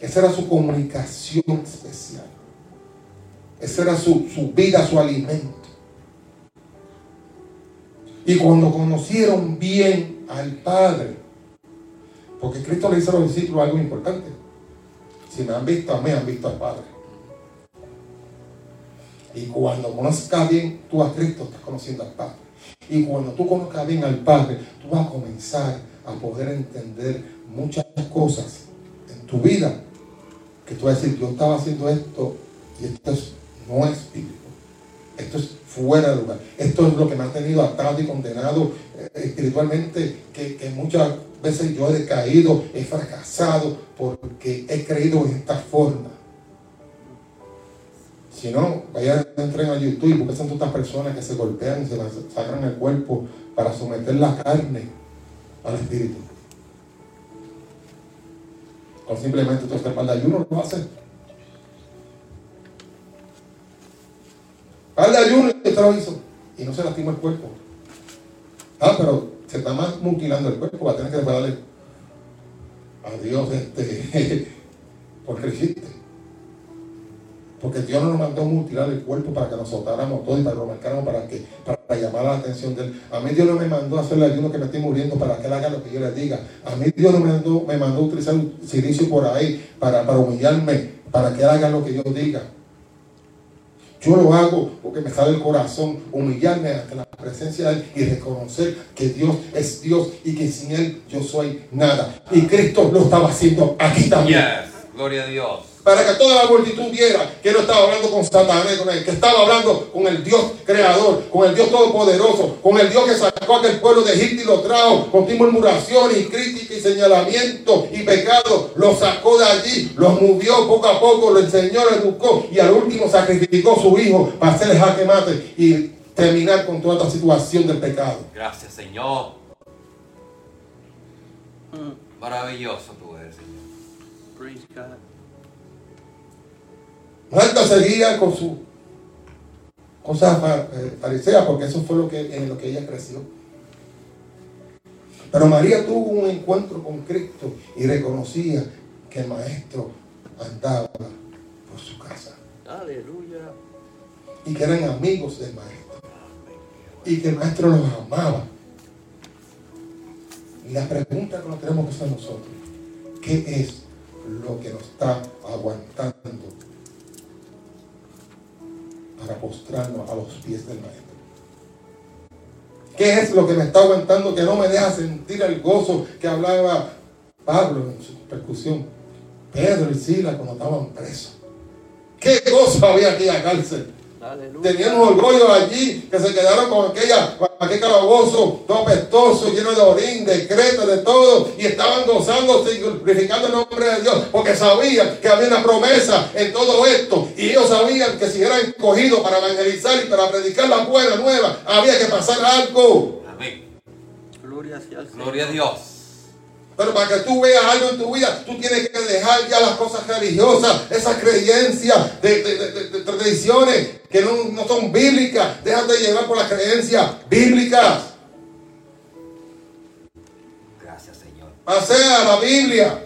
Esa era su comunicación especial. Esa era su, su vida, su alimento. Y cuando conocieron bien al Padre, porque Cristo le dice a los discípulos algo importante. Si me han visto a mí, han visto al Padre. Y cuando conozcas bien tú a Cristo, estás conociendo al Padre. Y cuando tú conozcas bien al Padre, tú vas a comenzar a poder entender muchas cosas en tu vida. Que tú vas a decir, yo estaba haciendo esto y esto es- no es bíblico. Esto es fuera de lugar. Esto es lo que me ha tenido atado y condenado eh, espiritualmente, que, que muchas veces yo he decaído, he fracasado porque he creído en esta forma. Si no, vayan, entren a YouTube, porque son tantas personas que se golpean y se sacan el cuerpo para someter la carne al espíritu. O simplemente tú estás de ayuno, lo hace. Par de ayuno y usted lo hizo. Y no se lastima el cuerpo. Ah, pero se está más mutilando el cuerpo, va a tener que darle a Dios este, porque hiciste. Porque Dios no nos mandó mutilar el cuerpo para que nos soltáramos todo y para que lo marcáramos para, que, para llamar la atención de él. A mí Dios no me mandó a hacerle ayuno que me estoy muriendo para que él haga lo que yo le diga. A mí Dios no me mandó, me mandó a utilizar un silicio por ahí para, para humillarme, para que haga lo que yo diga. Yo lo hago porque me sale el corazón humillarme ante la presencia de Él y reconocer que Dios es Dios y que sin Él yo soy nada. Y Cristo lo estaba haciendo aquí también. Gloria a Dios. Para que toda la multitud viera que no estaba hablando con Satanás, con él, que estaba hablando con el Dios creador, con el Dios todopoderoso, con el Dios que sacó a aquel pueblo de Egipto y lo trajo con murmuración y crítica y señalamiento y pecado. Lo sacó de allí, lo movió poco a poco, lo enseñó, lo educó y al último sacrificó a su hijo para hacerle jaque mate y terminar con toda esta situación del pecado. Gracias, Señor. Maravilloso Marta seguía con su cosa fa- eh, farisea, porque eso fue lo que, en lo que ella creció. Pero María tuvo un encuentro con Cristo y reconocía que el maestro andaba por su casa Aleluya. y que eran amigos del maestro y que el maestro los amaba. Y la pregunta que nos tenemos que hacer nosotros, ¿qué es lo que nos está aguantando para postrarnos a los pies del maestro? ¿Qué es lo que me está aguantando que no me deja sentir el gozo que hablaba Pablo en su percusión? Pedro y Sila cuando estaban presos. ¿Qué gozo había aquí en la cárcel? Aleluya. Tenían un orgullo allí que se quedaron con aquella, con aquel calabozo todo apestoso, lleno de orín, de creta, de todo, y estaban gozándose y glorificando el nombre de Dios, porque sabían que había una promesa en todo esto, y ellos sabían que si eran escogidos para evangelizar y para predicar la buena nueva, había que pasar algo. Amén. Gloria sea al Señor. Gloria a Dios. Pero para que tú veas algo en tu vida, tú tienes que dejar ya las cosas religiosas, esas creencias de, de- de- de- de tradiciones que no, no son bíblicas. Déjate llevar por las creencias bíblicas. Gracias, Señor. Pasea la Biblia.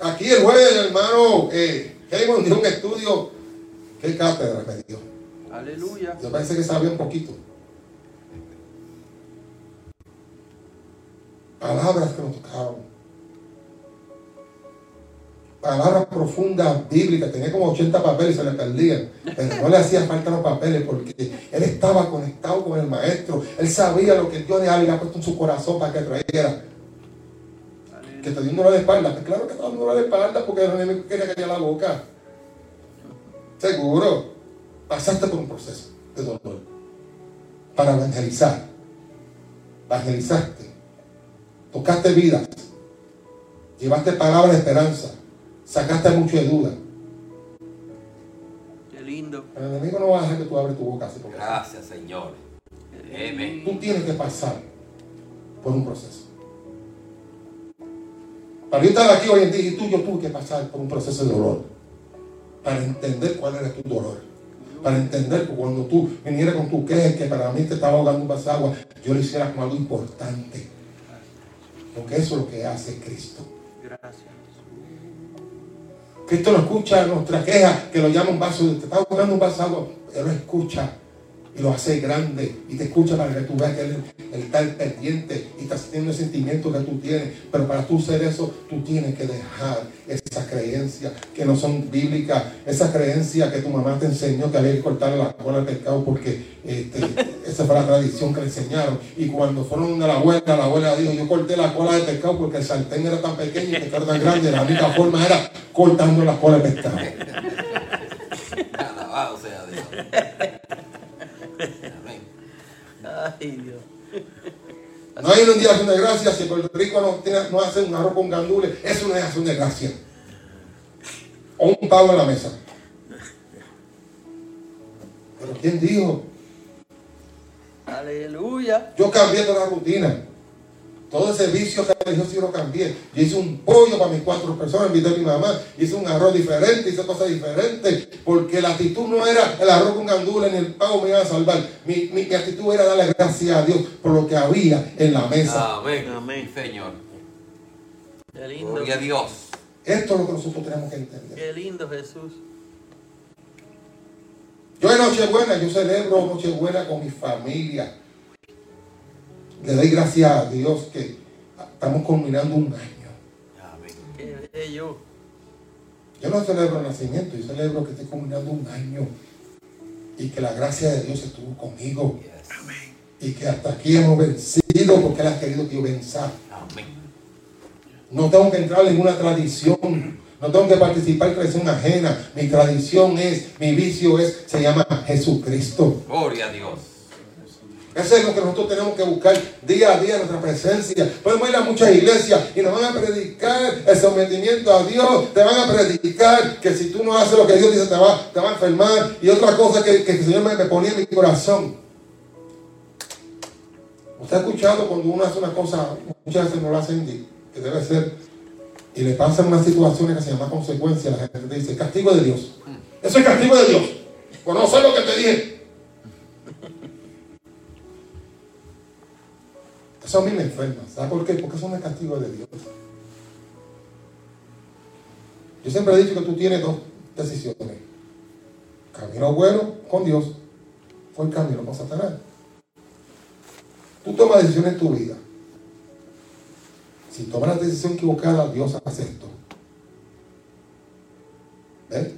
Aquí el jueves el hermano eh, Heyman dio un estudio. ¿Qué cátedra me dio? Aleluya. Yo parece que sabía un poquito. Palabras que nos tocaron. Palabras profundas bíblicas. Tenía como 80 papeles y se le perdían. Pero no le hacía falta los papeles porque él estaba conectado con el maestro. Él sabía lo que Dios le había puesto en su corazón para que trajera. Que te dio un dolor de espalda. Pues claro que dio un dolor de espalda porque el enemigo quería callar la boca. Seguro. Pasaste por un proceso de dolor para evangelizar. Evangelizaste. Tocaste vidas. Llevaste palabras de esperanza. Sacaste mucho de duda. Qué lindo. El enemigo no va a dejar que tú abres tu boca así porque sí. Gracias, Señor. Amén. Tú tienes que pasar por un proceso. Para yo estar aquí hoy en día y tú, yo tuve que pasar por un proceso de dolor. Para entender cuál era tu dolor. Para entender que cuando tú vinieras con tu queja, que para mí te estaba ahogando un vaso de agua, yo lo hiciera como algo importante. Porque eso es lo que hace Cristo. Gracias. Cristo no escucha nuestra queja, que lo llama un vaso, de- te está ahogando un vaso de agua, Él lo escucha y lo hace grande y te escucha para que tú veas que Él, él está pendiente y está sintiendo el sentimiento que tú tienes. Pero para tú ser eso, tú tienes que dejar esas creencias que no son bíblicas, esas creencias que tu mamá te enseñó que había que cortarle la cola al pescado porque este, esa fue la tradición que le enseñaron. Y cuando fueron a la abuela, la abuela dijo, yo corté la cola del pescado porque el sartén era tan pequeño y el pescado tan grande. La única forma era cortando la cola del pescado. Alabado sea Dios. Ay, Dios. No hay un día de acción de gracia si Puerto Rico no, tiene- no hace un arroz con gandules. Eso no es acción de gracia. O un pavo en la mesa. Pero ¿quién dijo? Aleluya. Yo cambié toda la rutina. Todo ese vicio religioso yo lo cambié. Yo hice un pollo para mis cuatro personas, invité a mi mamá, hice un arroz diferente, hice cosas diferentes, porque la actitud no era el arroz con gandules ni el pavo me iba a salvar. Mi, mi- mi actitud era darle gracias a Dios por lo que había en la mesa. Amén. Amén. Señor. Qué lindo. Gloria a Dios. Esto es lo que nosotros tenemos que entender. Qué lindo Jesús. Yo en Nochebuena, yo celebro Nochebuena con mi familia. Le doy gracias a Dios que estamos culminando un año. Amén. Yo no celebro el nacimiento, yo celebro que estoy culminando un año. Y que la gracia de Dios estuvo conmigo. Yes. Y que hasta aquí hemos vencido porque Él ha querido que yo venza. Amén. No tengo que entrar en ninguna tradición. No tengo que participar en tradición ajena. Mi tradición es, mi vicio es, se llama Jesucristo. Gloria a Dios. Eso es lo que nosotros tenemos que buscar día a día en nuestra presencia. Podemos ir a muchas iglesias y nos van a predicar el sometimiento a Dios. Te van a predicar que si tú no haces lo que Dios dice te va, te va a enfermar. Y otra cosa que, que el Señor me, ponía en mi corazón. Usted ha escuchado cuando uno hace una cosa, muchas veces no lo hacen que debe ser, y le pasan unas situaciones que se llaman consecuencia. La gente te dice, castigo de Dios. Eso es castigo de Dios. Por no hacer lo que te dije. Eso a mí me enferma. ¿Sabes por qué? Porque eso no es castigo de Dios. Yo siempre he dicho que tú tienes dos decisiones. Camino bueno con Dios o el camino con Satanás. Tú tomas decisiones en tu vida. Si tomas la decisión equivocada, Dios hace. ¿Ves?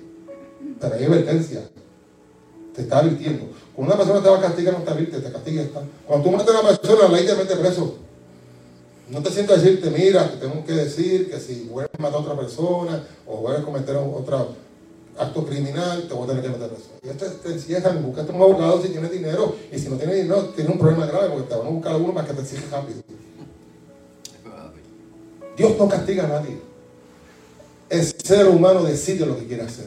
Pero hay advertencia. Te está advirtiendo. Cuando una persona te va a castigar, no te advierte, te castiga. Está. Cuando tú matas a una persona, la ley te mete preso. No te sientas a decirte, mira, te tengo que decir que si vuelves a matar a otra persona o vuelves a cometer otra. acto criminal, te voy a tener que meter preso. Y esto te encierran, buscate un abogado si tienes dinero, y si no tienes dinero, tienes un problema grave porque te van a buscar a uno para que te exige rápido. Dios no castiga a nadie. El ser humano decide lo que quiere hacer.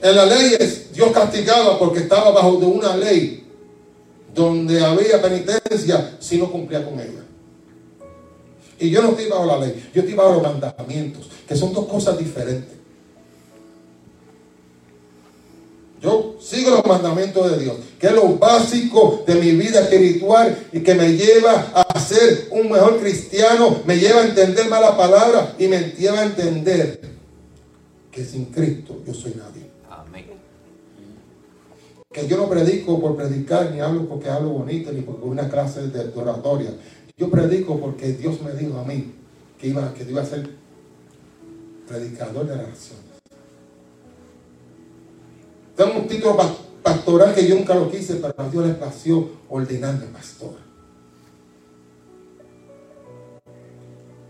En las leyes Dios castigaba porque estaba bajo de una ley donde había penitencia si no cumplía con ella. Y yo no estoy bajo la ley, yo estoy bajo los mandamientos, que son dos cosas diferentes. Yo sigo los mandamientos de Dios, que es lo básico de mi vida espiritual y que me lleva a ser un mejor cristiano, me lleva a entender más la palabra y me lleva a entender que sin Cristo yo soy nadie. Que yo no predico por predicar, ni hablo porque hablo bonito, ni porque una clase de oratoria. Yo predico porque Dios me dijo a mí que iba, que iba a ser predicador de la nación. Tengo un título pastoral que yo nunca lo quise, pero a Dios le plació ordenarme pastor.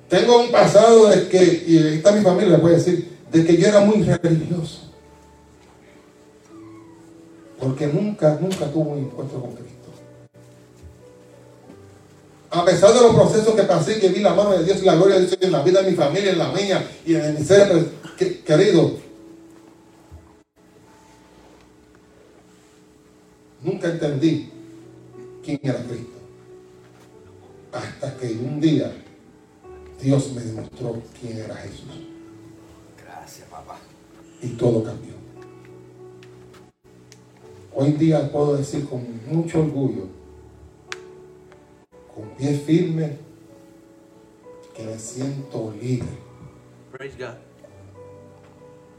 Tengo un pasado de que, y está mi familia, le puede decir, de que yo era muy religioso. Porque nunca, nunca tuve un encuentro con Cristo. A pesar de los procesos que pasé, que vi la mano de Dios y la gloria de Dios en la vida de mi familia, en la mía y en mi ser querido, nunca entendí quién era Cristo. Hasta que un día Dios me demostró quién era Jesús. Gracias, papá. Y todo cambió. Hoy día puedo decir con mucho orgullo, con pie firme, que me siento libre. Praise God.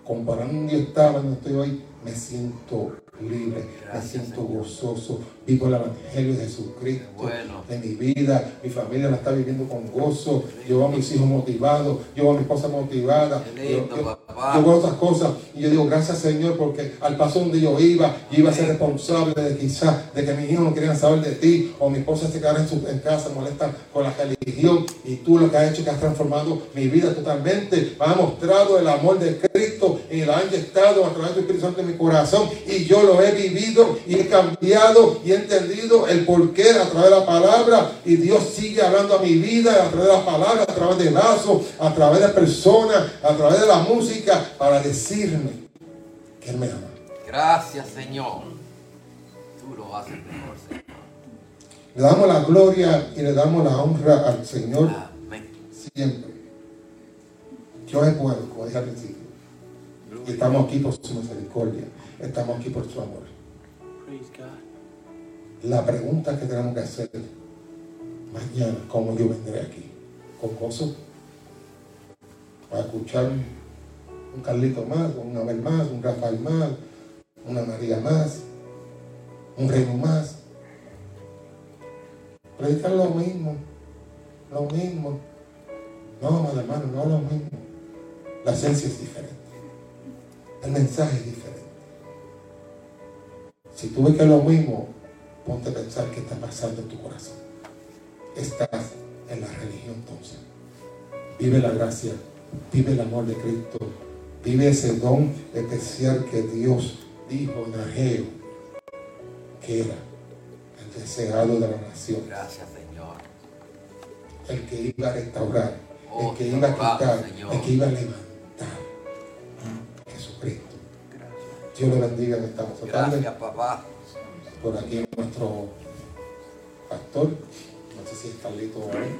Comparando un día estaba donde estoy hoy, me siento libre, me siento gozoso, vivo el Evangelio de Jesucristo Bueno. en mi vida, mi familia la está viviendo con gozo, yo a mis hijos motivados, yo a mi esposa motivada, yo, yo- yo veo otras cosas y yo digo gracias Señor porque al paso donde yo iba, yo iba a ser responsable de quizás de que mis hijos no querían saber de ti o mi esposa se quedara en, su, en casa molesta con la religión y tú lo que has hecho que has transformado mi vida totalmente, me has mostrado el amor de Cristo y lo has inyectado a través del Espíritu Santo en mi corazón y yo lo he vivido y he cambiado y he entendido el porqué a través de la palabra y Dios sigue hablando a mi vida a través de la palabra, a través de lazos, a través de personas, a través de la música para decirme que Él me ama. Gracias, Señor. Tú lo haces mejor, Señor. Le damos la gloria y le damos la honra al Señor Amén. siempre. Dios es bueno, como dije al principio. Y estamos aquí por su misericordia. Estamos aquí por su amor. Praise God. La pregunta que tenemos que hacer mañana, ¿cómo yo vendré aquí? ¿Con gozo? ¿Para escuchar un, Carlito más, un Abel más, un Rafael más, una María más, un Reino más? Predicar lo mismo, lo mismo. No, hermano, no lo mismo. La esencia es diferente. El mensaje es diferente. Si tú ves que es lo mismo, ponte a pensar qué está pasando en tu corazón. Estás en la religión entonces. Vive la gracia, vive el amor de Cristo, vive ese don especial que Dios dijo en Ageo que era el deseado de la nación, Gracias, Señor. el que iba a restaurar, Oh, el que iba a alabado, quitar, el que iba a levantar. Gracias. Dios le bendiga en esta tarde. Gracias, papá. por aquí nuestro pastor, no sé si es Carlito o Abel.